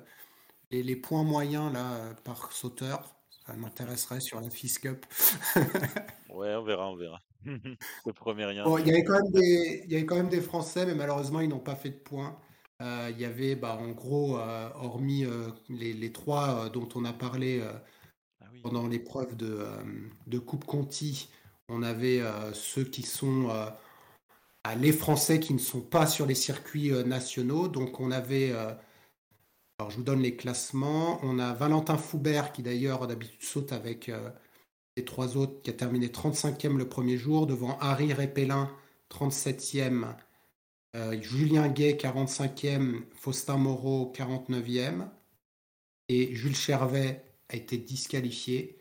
les, les points moyens là, euh, par sauteur. Ça m'intéresserait sur la FIS Cup. Ouais, on verra, on verra. Je promets rien. Bon, il y avait quand même des, il y avait quand même des Français, mais malheureusement, ils n'ont pas fait de points. Euh, il y avait, bah, en gros, euh, hormis euh, les, les trois dont on a parlé Ah oui. pendant l'épreuve de, de Coupe Conti, on avait ceux qui sont les Français qui ne sont pas sur les circuits euh, nationaux. Donc, on avait, euh, alors je vous donne les classements. On a Valentin Foubert qui d'ailleurs d'habitude saute avec euh, les trois autres, qui a terminé 35e le premier jour, devant Harry Répellin, 37e, euh, Julien Gay, 45e, Faustin Moreau, 49e, et Jules Chervet a été disqualifié.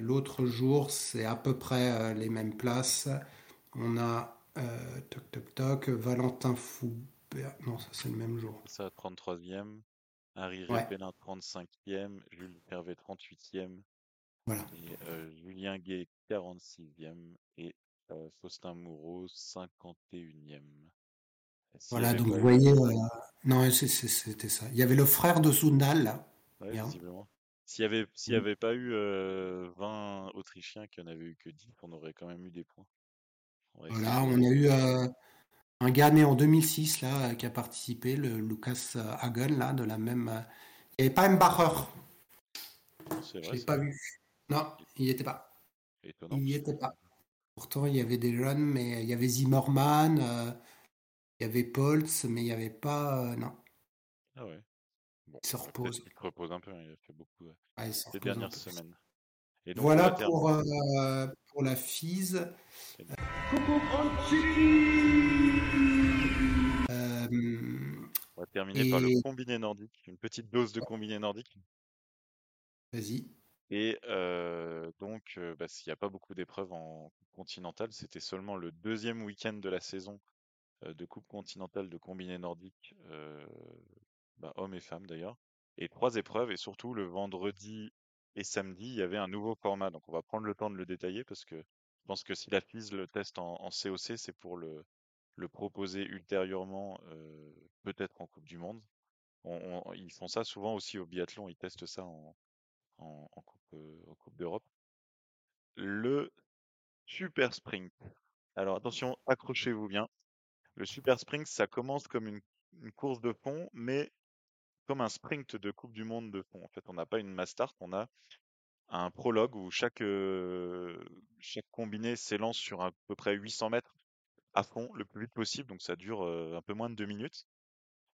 L'autre jour, c'est à peu près les mêmes places. On a euh, toc toc toc, Valentin Foubert. Non, ça c'est le même jour. Ça, 33e. Harry Ouais. Répellin, 35e. Jules Hervé, 38e. Voilà. Et euh, Julien Gay, 46e. Et euh, Faustin Moreau, 51e. S'il y Voilà, donc vous voyez, euh, non, c'était ça. Il y avait le frère de Zundal, là. Ouais, visiblement. S'il y avait, Mm. avait pas eu euh, 20 Autrichiens, qu'il n'y en avait eu que 10, on aurait quand même eu des points. Voilà, on a eu euh, un gars né en 2006, là, euh, qui a participé, le Lucas euh, Hagen, là, de la même. Il n'y avait pas Mbacher, C'est je vrai, l'ai c'est pas vu. Non, il n'y était pas. étonnant. Il n'y était pas. Pourtant, il y avait des jeunes, mais il y avait Zimmerman, euh, il y avait Poltz, mais il n'y avait pas. euh, non, Ah ouais. Bon, il se bah, repose. qu'il se repose un peu, hein, il a fait beaucoup euh, Ah, il un dernières semaines. Et donc, on Voilà pour, euh, pour la FISE. Euh, on va terminer par le et- combiné nordique, une petite dose de combiné nordique. Vas-y. Et euh, donc, euh, bah, s'il n'y a pas beaucoup d'épreuves en Coupe continentale, c'était seulement le deuxième week-end de la saison euh, de Coupe continentale de combiné nordique, euh, bah, hommes et femmes d'ailleurs, et trois épreuves, et surtout le vendredi et samedi, il y avait un nouveau format. Donc, on va prendre le temps de le détailler parce que je pense que si la FIS le teste en, COC, c'est pour le, proposer ultérieurement, euh, peut-être en Coupe du Monde. On- on- ils font ça souvent aussi au biathlon, ils testent ça en, euh, coupe d'Europe. Le super sprint. Alors attention, accrochez-vous bien. Le super sprint, ça commence comme une, une course de fond, mais comme un sprint de Coupe du Monde de fond. En fait, on n'a pas une mass start, on a un prologue où chaque, euh, chaque combiné s'élance sur à peu près 800 mètres à fond le plus vite possible, donc ça dure euh, un peu moins de deux minutes.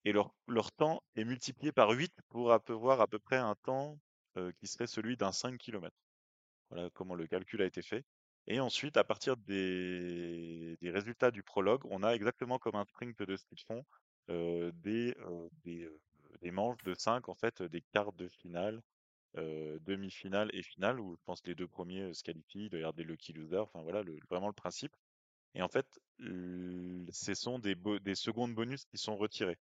Et leur, temps est multiplié par 8 pour avoir à peu près un temps euh, qui serait celui d'un 5 km. Voilà comment le calcul a été fait. Et ensuite, à partir des, résultats du prologue, on a exactement comme un sprint de ski de fond des, des manches de 5, en fait, des quarts de finale, euh, demi-finale et finale, où je pense que les deux premiers euh, se qualifient, il doit y avoir des lucky losers, enfin voilà, vraiment le principe. Et en fait, ce sont des, secondes bonus qui sont retirées.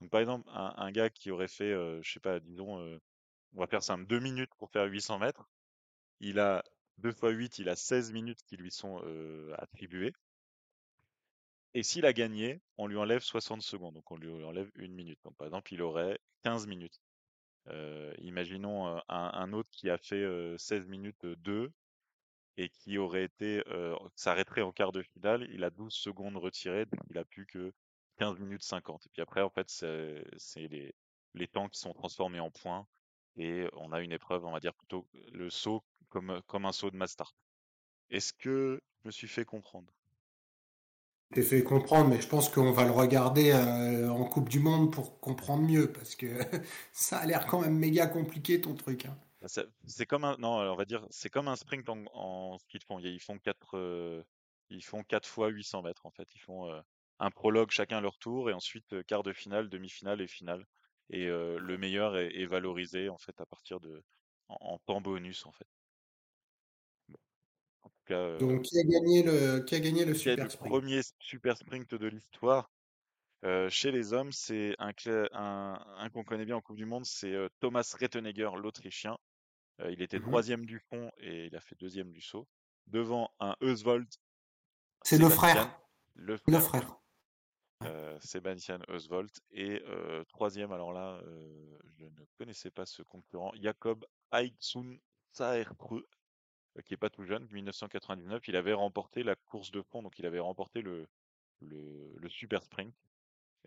Donc par exemple, un, gars qui aurait fait, euh, je sais pas, disons, euh, on va faire simple, deux minutes pour faire 800 mètres, il a 2 fois 8, il a 16 minutes qui lui sont attribuées. Et s'il a gagné, on lui enlève 60 secondes, donc on lui enlève une minute. Donc par exemple, il aurait 15 minutes. Euh, imaginons euh, un, autre qui a fait 16 minutes 2 et qui aurait été s'arrêterait en quart de finale, il a 12 secondes retirées, donc il a plus que 15 minutes 50. Et puis après, en fait, c'est les, les temps qui sont transformés en points et on a une épreuve, on va dire plutôt le saut comme, comme un saut de master. Est-ce que je me suis fait comprendre? T'es fait comprendre, mais je pense qu'on va le regarder euh, en Coupe du Monde pour comprendre mieux, parce que ça a l'air quand même méga compliqué ton truc. Hein. Bah, c'est comme un, non, on va dire, c'est comme un sprint en, en de fond. Ils font 4 euh, ils font quatre fois 800 mètres en fait. Ils font euh, un prologue chacun leur tour et ensuite quart de finale, demi-finale et finale. Et le meilleur est, valorisé en fait à partir de en temps bonus en fait. Euh, Donc, qui a gagné le, qui a gagné le super sprint? premier super sprint de l'histoire euh, chez les hommes, c'est un, un, un qu'on connaît bien en Coupe du Monde, c'est euh, Thomas Rettenegger, l'Autrichien. il était mmh troisième du fond et il a fait deuxième du saut. Devant un Eusvold. C'est le frère. Le frère. Le frère. Sébastien Eusvold. Et troisième, alors là, je ne connaissais pas ce concurrent, Jacob euh, qui est pas tout jeune, 1999, il avait remporté la course de fond, donc il avait remporté le, le, super sprint.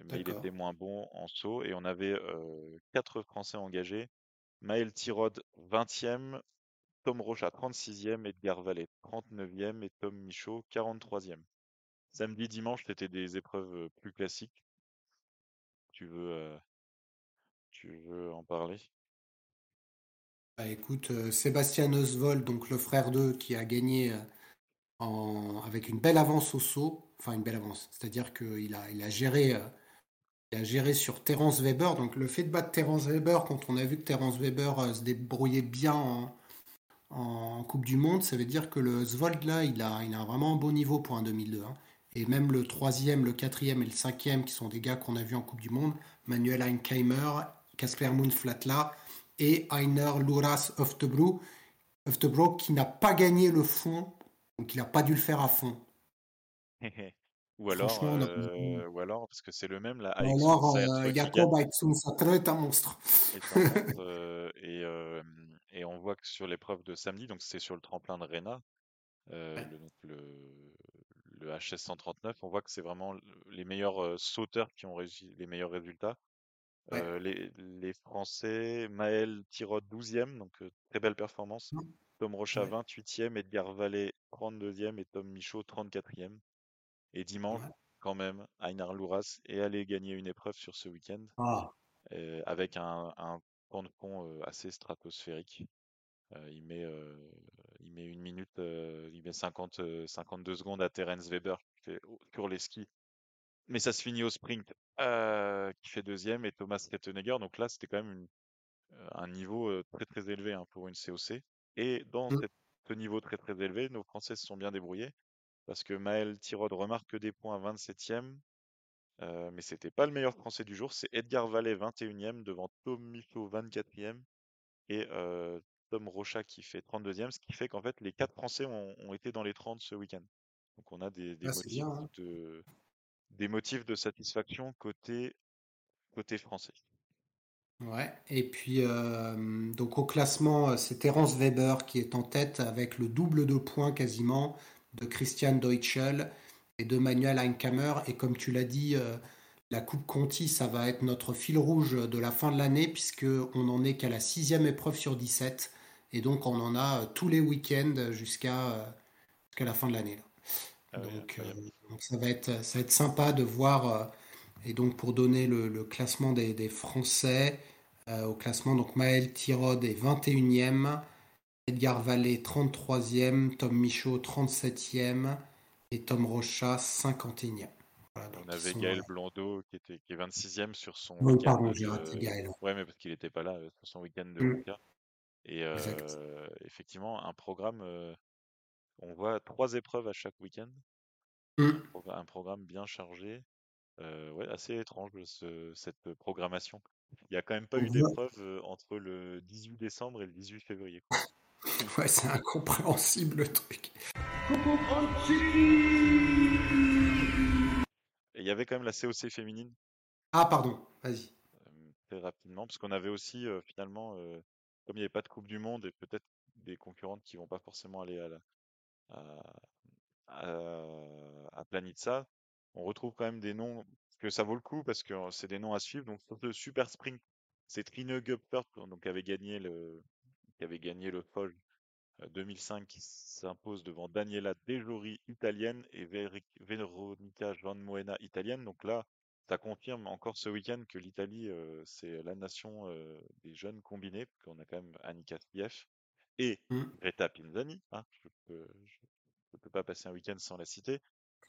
Mais il était moins bon en saut et on avait euh, quatre Français engagés. Maël Tirod, 20e, Tom Rocha, 36e, Edgar Vallet, 39e et Tom Michaud, 43e. Samedi, dimanche, c'était des épreuves euh, plus classiques. Tu veux, tu veux en parler? Bah, écoute, euh, Sébastien Oswald, donc le frère d'eux, qui a gagné euh, avec une belle avance au saut, enfin une belle avance, c'est-à-dire qu'il a, il a, géré, euh, sur Terence Weber. Donc le fait de battre Terence Weber, quand on a vu que Terence Weber se débrouillait bien en, Coupe du Monde, ça veut dire que le Zvold là, il a, il vraiment un bon niveau pour un 2002. Hein. Et même le troisième, le quatrième et le cinquième, qui sont des gars qu'on a vus en Coupe du Monde, Manuel Einkheimer, Kasper Moonflatla, et Heiner Luras Oftebro, Oftebro qui n'a pas gagné le fond, donc il n'a pas dû le faire à fond. ou alors, euh, ou alors, parce que c'est le même là. Ou alors, euh, Jacob Aitsun Satre est un monstre. Euh, et, euh, et, on voit que sur l'épreuve de samedi, donc c'est sur le tremplin de Rena, le, le, le, HS 139, on voit que c'est vraiment les meilleurs sauteurs qui ont réussi les meilleurs résultats. Euh, les, Français, Maël Tirod 12e, donc euh, très belle performance. Mmh. Tom Rocha 28e, Edgar Vallée 32e et Tom Michaud 34e. Et dimanche, quand même, Einar Louras est allé gagner une épreuve sur ce week-end ah. euh, avec un, un temps de pont assez stratosphérique. il, met, il met une minute, il met 50, 52 secondes à Terence Weber qui fait sur les skis mais ça se finit au sprint, euh, qui fait deuxième, et Thomas Rettenegger. Donc là, c'était quand même euh, un niveau euh, très très élevé hein, pour une COC. Et dans mmh. ce niveau très très élevé, nos Français se sont bien débrouillés, parce que Maël Tirod remarque des points à 27e, euh, mais c'était pas le meilleur Français du jour. C'est Edgar Vallet 21e devant Tom Michaud 24e et Tom Rocha qui fait 32e, ce qui fait qu'en fait les quatre Français ont, été dans les 30 ce week-end. Donc on a des, des motifs hein. de, des motifs de satisfaction côté, français. Ouais, et puis euh, donc au classement, euh, c'est Terence Weber qui est en tête avec le double de points quasiment de Christian Deutschel et de Manuel Einkammer. Et comme tu l'as dit, euh, la Coupe Conti, ça va être notre fil rouge de la fin de l'année puisqu'on n'en est qu'à la sixième épreuve sur 17. Et donc on en a tous les week-ends jusqu'à la fin de l'année. Ah donc, donc ça va être, ça va être sympa de voir. Euh, et donc pour donner le, classement des, des Français, euh, au classement, donc Maël Tirod est 21e, Edgar Vallée 33e, Tom Michaud 37e et Tom Rocha 51e. on avait Gaël Blondeau qui, était, qui est 26e sur son oui, pardon, j'ai raté Gaël. Ouais, mais parce qu'il n'était pas là euh, sur son week-end de mmh. Et effectivement, un programme, on voit trois épreuves à chaque week-end. Mmh. Un programme bien chargé. Euh, ouais, assez étrange cette programmation. Il n'y a quand même pas eu d'épreuve entre le 18 décembre et le 18 février. ouais, c'est incompréhensible le truc. Et il y avait quand même la COC féminine. Ah, pardon, vas-y. très rapidement, parce qu'on avait aussi finalement, comme il n'y avait pas de Coupe du Monde et peut-être des concurrentes qui vont pas forcément aller à la, à, à, Planitza, on retrouve quand même des noms que ça vaut le coup parce que c'est des noms à suivre. Donc le Super Sprint, c'est Trine Gupert donc qui avait gagné le qui avait gagné le Foll 2005 qui s'impose devant Daniela Dejori italienne et Veronica Moena italienne. Donc là, ça confirme encore ce week-end que l'Italie, c'est la nation des jeunes combinés, qu'on a quand même Annika Stief et mmh. Greta Pinzani. Hein, je ne peux pas passer un week-end sans la citer.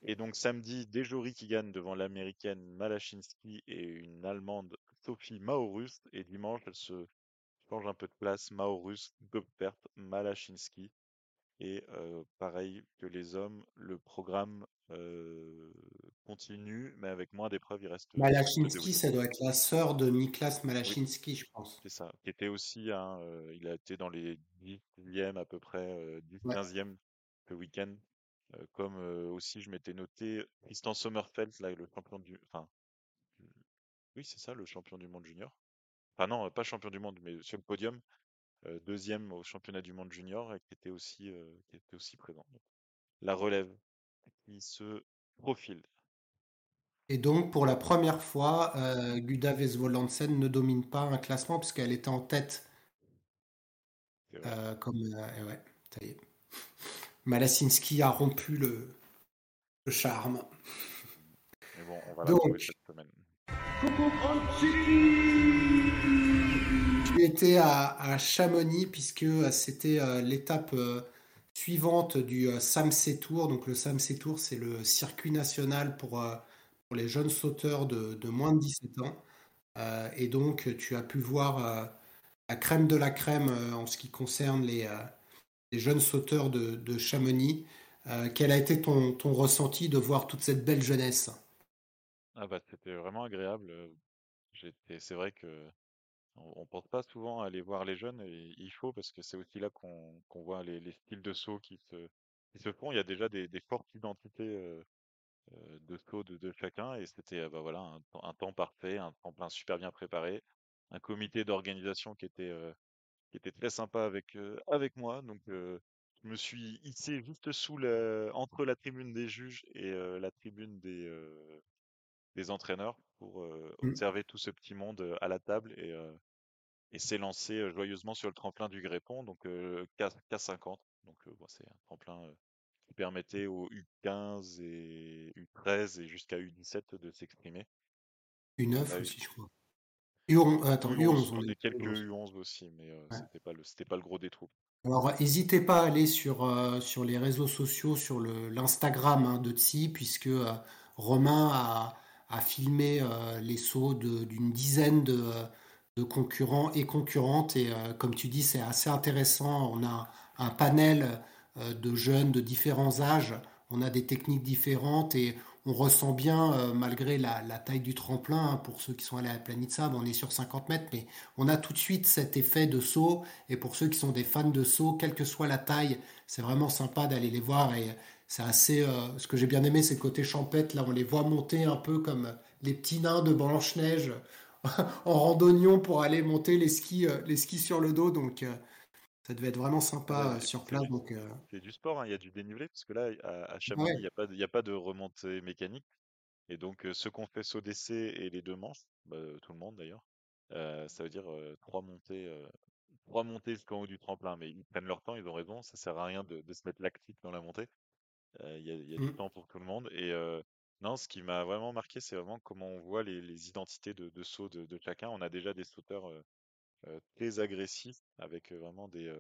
Et donc samedi, Dejori qui gagne devant l'américaine Malachinski et une allemande Sophie Maurus. Et dimanche, elle se change un peu de place. Maurus, Gopert, Malachinski. Et pareil que les hommes, le programme continue, mais avec moins d'épreuves. Il reste. Malachinski, ça doit être la sœur de Niklas Malachinski, je pense. C'est ça. Qui était aussi, hein, il a été dans les 10e à peu près, 10-15e le week-end. comme aussi, je m'étais noté Tristan Sommerfeld, là, le champion du. Enfin, oui, c'est ça, le champion du monde junior. Enfin, non, pas champion du monde, mais sur le podium. Euh, deuxième au championnat du monde junior et qui était aussi, euh, qui était aussi présent. la relève qui se profile. Et donc, pour la première fois, euh, Guda Vesvolandsen ne domine pas un classement puisqu'elle était en tête. comme, ouais, ça y est. Malasinski a rompu le, le charme. Mais bon, on va la donc, cette semaine. Tu étais à, Chamonix puisque euh, c'était euh, l'étape euh, suivante du SAMC Tour. Donc le SAMC Tour, c'est le circuit national pour, les jeunes sauteurs de, moins de 17 ans. et donc tu as pu voir la crème de la crème en ce qui concerne les, jeunes sauteurs de, de Chamonix. quel a été ton, ton ressenti de voir toute cette belle jeunesse? Ah bah, c'était vraiment agréable. c'est vrai que on, pense pas souvent à aller voir les jeunes et il faut parce que c'est aussi là qu'on voit les, styles de saut qui se, se font. Il y a déjà des, fortes identités de saut de, chacun et c'était bah voilà un, temps parfait, un tremplin super bien préparé, un comité d'organisation qui était qui était très sympa avec avec moi. Donc je me suis hissé juste sous la, entre la tribune des juges et la tribune des des entraîneurs pour mmh. observer tout ce petit monde à la table et, et s'élancer joyeusement sur le tremplin du Grépon, donc K, 50 Donc c'est un tremplin qui permettait aux U15 et U13 et jusqu'à U17 de s'exprimer. U9 aussi, je crois. U11, attends, U11. on, est quelques U11 aussi, mais c'était pas le c'était pas le gros des troupes. Alors, n'hésitez pas à aller sur, sur les réseaux sociaux, sur l'Instagram hein, de Tsi, puisque Romain a, a filmé euh, les sauts d'une dizaine de, concurrents et concurrentes. Et euh, comme tu dis, c'est assez intéressant. On a un panel euh, de jeunes de différents âges. On a des techniques différentes et on ressent bien, malgré la, taille du tremplin, hein, pour ceux qui sont allés à la Planitza, on est sur 50 mètres, mais on a tout de suite cet effet de saut. Et pour ceux qui sont des fans de saut, quelle que soit la taille, c'est vraiment sympa d'aller les voir. Et c'est assez. Euh, ce que j'ai bien aimé, c'est le côté champêtre. Là, on les voit monter un peu comme les petits nains de Blanche-Neige en randonnion pour aller monter les skis, euh, les skis sur le dos. Donc, euh, ça devait être vraiment sympa sur place. Donc, c'est du sport, hein, il y a du dénivelé, parce que là, à, Chamonix, il n'y a, pas de remontée mécanique. Et donc, ceux qu'on fait saut d'essai et les deux manches, bah, tout le monde d'ailleurs, ça veut dire trois montées trois montées jusqu'en haut du tremplin, mais ils prennent leur temps, ils ont raison, ça sert à rien de, de se mettre lactique dans la montée. Il y a, y a du mmh. temps pour tout le monde. Et non, ce qui m'a vraiment marqué, c'est vraiment comment on voit les, les identités de, de saut de, de, chacun. On a déjà des sauteurs très agressifs avec vraiment des.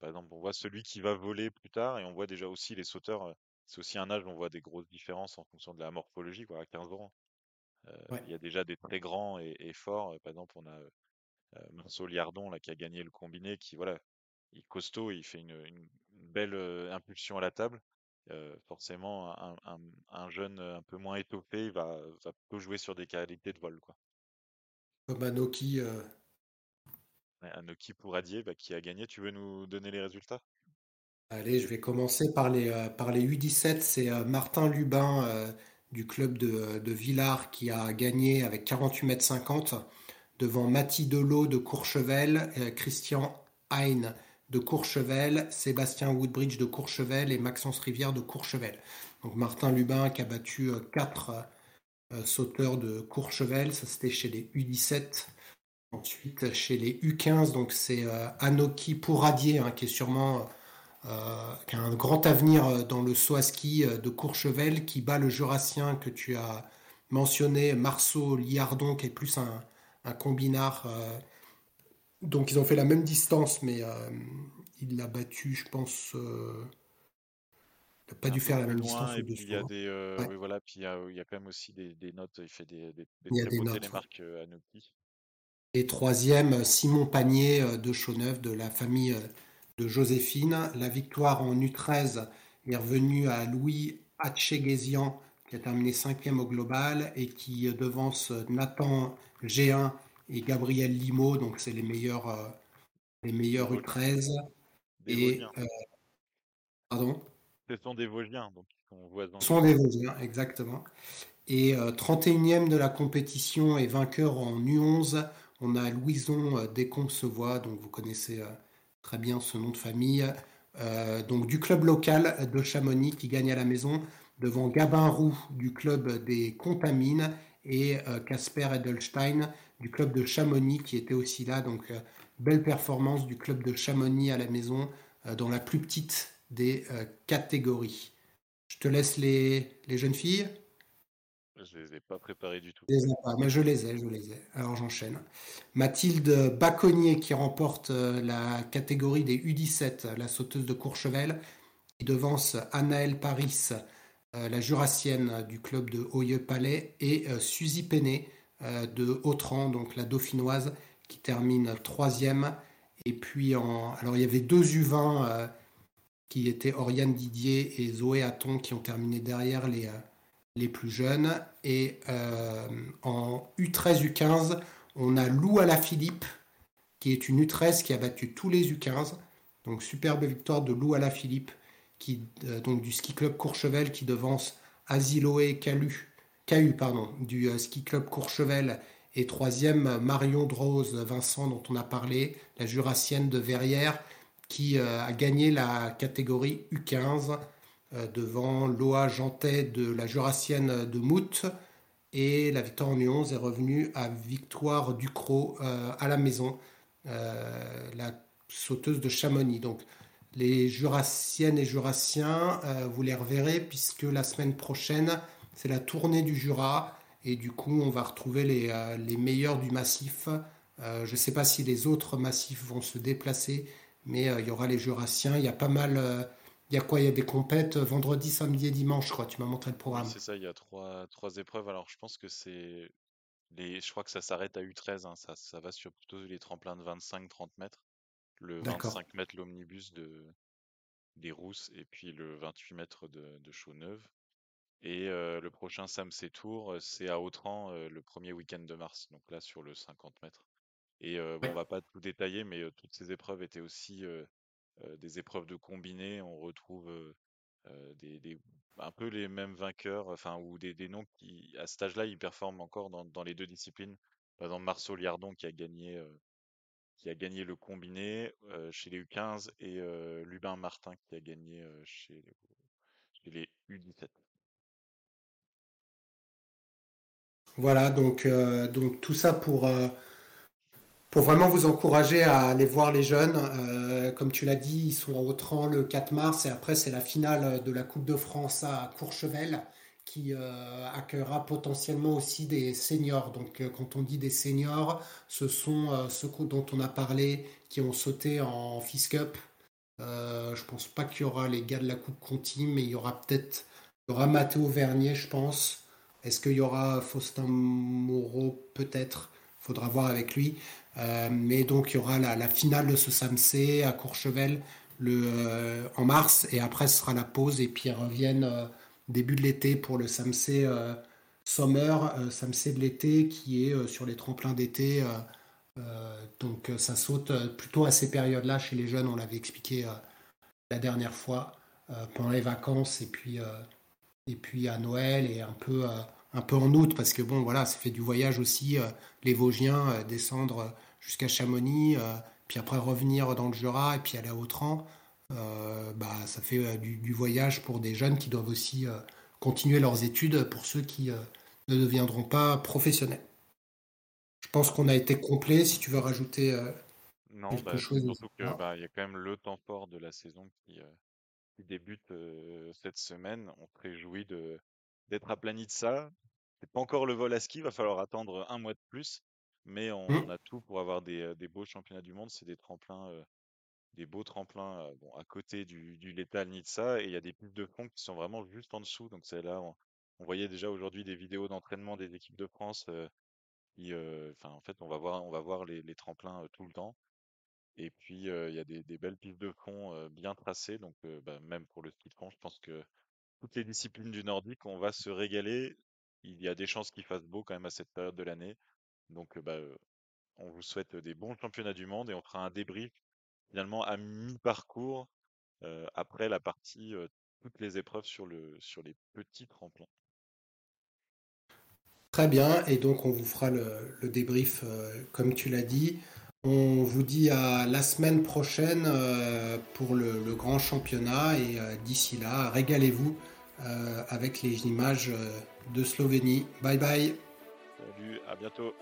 par exemple, on voit celui qui va voler plus tard et on voit déjà aussi les sauteurs. c'est aussi un âge où on voit des grosses différences en fonction de la morphologie. Quoi, à 15 ans, il y a déjà des très grands et, et forts. Par exemple, on a Marceau Liardon là, qui a gagné le combiné, qui voilà, il est costaud, il fait une, une, belle impulsion à la table. Forcément, un, jeune un peu moins étoffé va, va plutôt jouer sur des qualités de vol. Quoi. Comme Anoki. Anoki pour Adier, bah, qui a gagné. Tu veux nous donner les résultats? Allez, je vais commencer par les, par les U17. C'est Martin Lubin, du club de, de Villars qui a gagné avec 48 mètres 50 devant Mathis Delot de Courchevel, Christian Hein de Courchevel, Sébastien Woodbridge de Courchevel et Maxence Rivière de Courchevel. Donc Martin Lubin qui a battu quatre sauteurs de Courchevel, ça c'était chez les U17. Ensuite, chez les U15, donc c'est Anoki Pourradier hein, qui est sûrement euh, a un grand avenir euh, dans le saut à ski euh, de Courchevel, qui bat le Jurassien que tu as mentionné, Marceau Liardon, qui est plus un, un combinard. Donc ils ont fait la même distance, mais il l'a battu, je pense. il n'a pas dû faire la même distance. Et puis il y a des, oui, voilà, puis il y, a, il y, a, quand même aussi des, des notes. Il fait des, des, des très beaux télémarques à Noki. Et troisième, Simon Panier de Chauneuf, de la famille de Joséphine. La victoire en U13 est revenue à Louis Hatcheguesian, qui a terminé cinquième au global et qui devance Nathan G1 et Gabriel Limo, donc c'est les meilleurs, euh, les meilleurs U13. et, euh, pardon? Ce sont des Vosgiens, donc Ce sont des Vosgiens, exactement. Et 31e euh, de la compétition et vainqueur en U11, on a Louison Desconcevoix, donc vous connaissez très bien ce nom de famille. Donc du club local de Chamonix qui gagne à la maison devant Gabin Roux du club des Contamines et euh, Casper Edelstein du club de Chamonix qui était aussi là. Donc euh, belle performance du club de Chamonix à la maison dans la plus petite des catégories. Je te laisse les, les jeunes filles. Je les ai pas préparés du tout. Je les ai pas, mais je les ai, je les ai. Alors j'enchaîne. Mathilde Baconnier qui remporte euh, la catégorie des U17, la sauteuse de Courchevel, qui devance Anaëlle Paris, euh, la jurassienne du club de Hauyeux-Palais, et euh, Suzy Penet de Autran, donc la dauphinoise, qui termine troisième. Et puis, en... alors il y avait deux U20 qui étaient Oriane Didier et Zoé Hatton qui ont terminé derrière les les plus jeunes. Et euh, en U13, U15, on a Lou à la Philippe, qui est une U13 qui a battu tous les U15. Donc superbe victoire de Lou à la Philippe, euh, donc du ski club Courchevel, qui devance Asiloé Calu, pardon, du euh, ski club Courchevel. Et troisième, Marion Drose Vincent, dont on a parlé, la jurassienne de Verrières, qui a gagné la catégorie U15 euh, devant Loa Jantet de la Jurassienne de Mout. Et la victoire en U11 est revenue à Victoire Ducrot euh, à la maison, euh, la sauteuse de Chamonix. Donc les Jurassiennes et Jurassiens, vous les reverrez puisque la semaine prochaine, c'est la tournée du Jura. Et du coup, on va retrouver les, les meilleurs du massif. je ne sais pas si les autres massifs vont se déplacer, mais il y aura les Jurassiens. Il y a pas mal il y a quoi? Il y a des compètes euh, vendredi, samedi et dimanche, je crois. Tu m'as montré le programme. c'est ça, il y a trois, trois épreuves. Alors, je pense que c'est. Les... Je crois que ça s'arrête à U13. Hein. Ça, ça va sur plutôt les tremplins de 25-30 mètres. Le 25 mètres, l'omnibus de... des Rousses, et puis le 28 mètres de, de Chaux-Neuve. Et euh, le prochain Samsé Tour, euh, c'est à Autran le premier week-end de mars. Donc là, sur le 50 mètres. Et bon, on va pas tout détailler, mais toutes ces épreuves étaient aussi euh, des épreuves de combiné, on retrouve euh, euh, des, un peu les mêmes vainqueurs, enfin, ou des, des noms qui, à cet âge-là, ils performent encore dans, dans, les deux disciplines. Par exemple, Marceau Liardon qui a gagné, qui a gagné le combiné chez les U15 et Lubin Martin qui a gagné chez, chez, les U17. Voilà, donc, donc tout ça pour pour vraiment vous encourager à aller voir les jeunes. Euh, comme tu l'as dit, ils sont au 30 le 4 mars et après c'est la finale de la Coupe de France à Courchevel qui euh, accueillera potentiellement aussi des seniors. Donc euh, quand on dit des seniors, ce sont ceux dont on a parlé qui ont sauté en FIS Cup. je pense pas qu'il y aura les gars de la Coupe Conti, mais il y aura peut-être il Vernier, je pense. Est-ce qu'il y aura Faustin Moreau? Peut-être. Faudra voir avec lui. Euh, mais donc il y aura la, finale de ce SAMC à Courchevel euh, en mars et après ce sera la pause et puis ils reviennent euh, début de l'été pour le SAMC Summer, SAMC de l'été qui est sur les tremplins d'été. donc ça saute plutôt à ces périodes-là chez les jeunes, on l'avait expliqué la dernière fois, pendant les vacances et puis et puis à Noël et un peu, un peu en août, parce que bon, voilà, ça fait du voyage aussi, les Vosgiens, descendre jusqu'à Chamonix, puis après revenir dans le Jura et puis aller à Autran. Bah, ça fait du, voyage pour des jeunes qui doivent aussi continuer leurs études pour ceux qui ne deviendront pas professionnels. Je pense qu'on a été complet. Si tu veux rajouter non, quelque bah, chose. Surtout qu'il bah, y a quand même le temps fort de la saison qui, qui débute cette semaine. On se réjouit de d'être à Planitza. C'est pas encore le vol à ski, il va falloir attendre un mois de plus, mais on, mmh. a tout pour avoir des, des beaux championnats du monde. C'est des tremplins, des beaux tremplins à côté du, du Létal Nizza, et il y a des pistes de fond qui sont vraiment juste en dessous. Donc c'est là, on, voyait déjà aujourd'hui des vidéos d'entraînement des équipes de France. en fait, on va voir, les tremplins tout le temps. Et puis, il y a des, belles pistes de fond bien tracées. Donc, bah, même pour le ski de fond, je pense que toutes les disciplines du nordique, on va se régaler. Il y a des chances qu'il fasse beau quand même à cette période de l'année. Donc, bah, on vous souhaite des bons championnats du monde et on fera un débrief finalement à mi-parcours après la partie toutes les épreuves sur, le, sur les petits tremplins. Très bien, et donc on vous fera le, le débrief comme tu l'as dit. On vous dit à la semaine prochaine pour le, grand championnat et d'ici là, régalez-vous avec les images de Slovénie. Bye bye. Salut, à bientôt.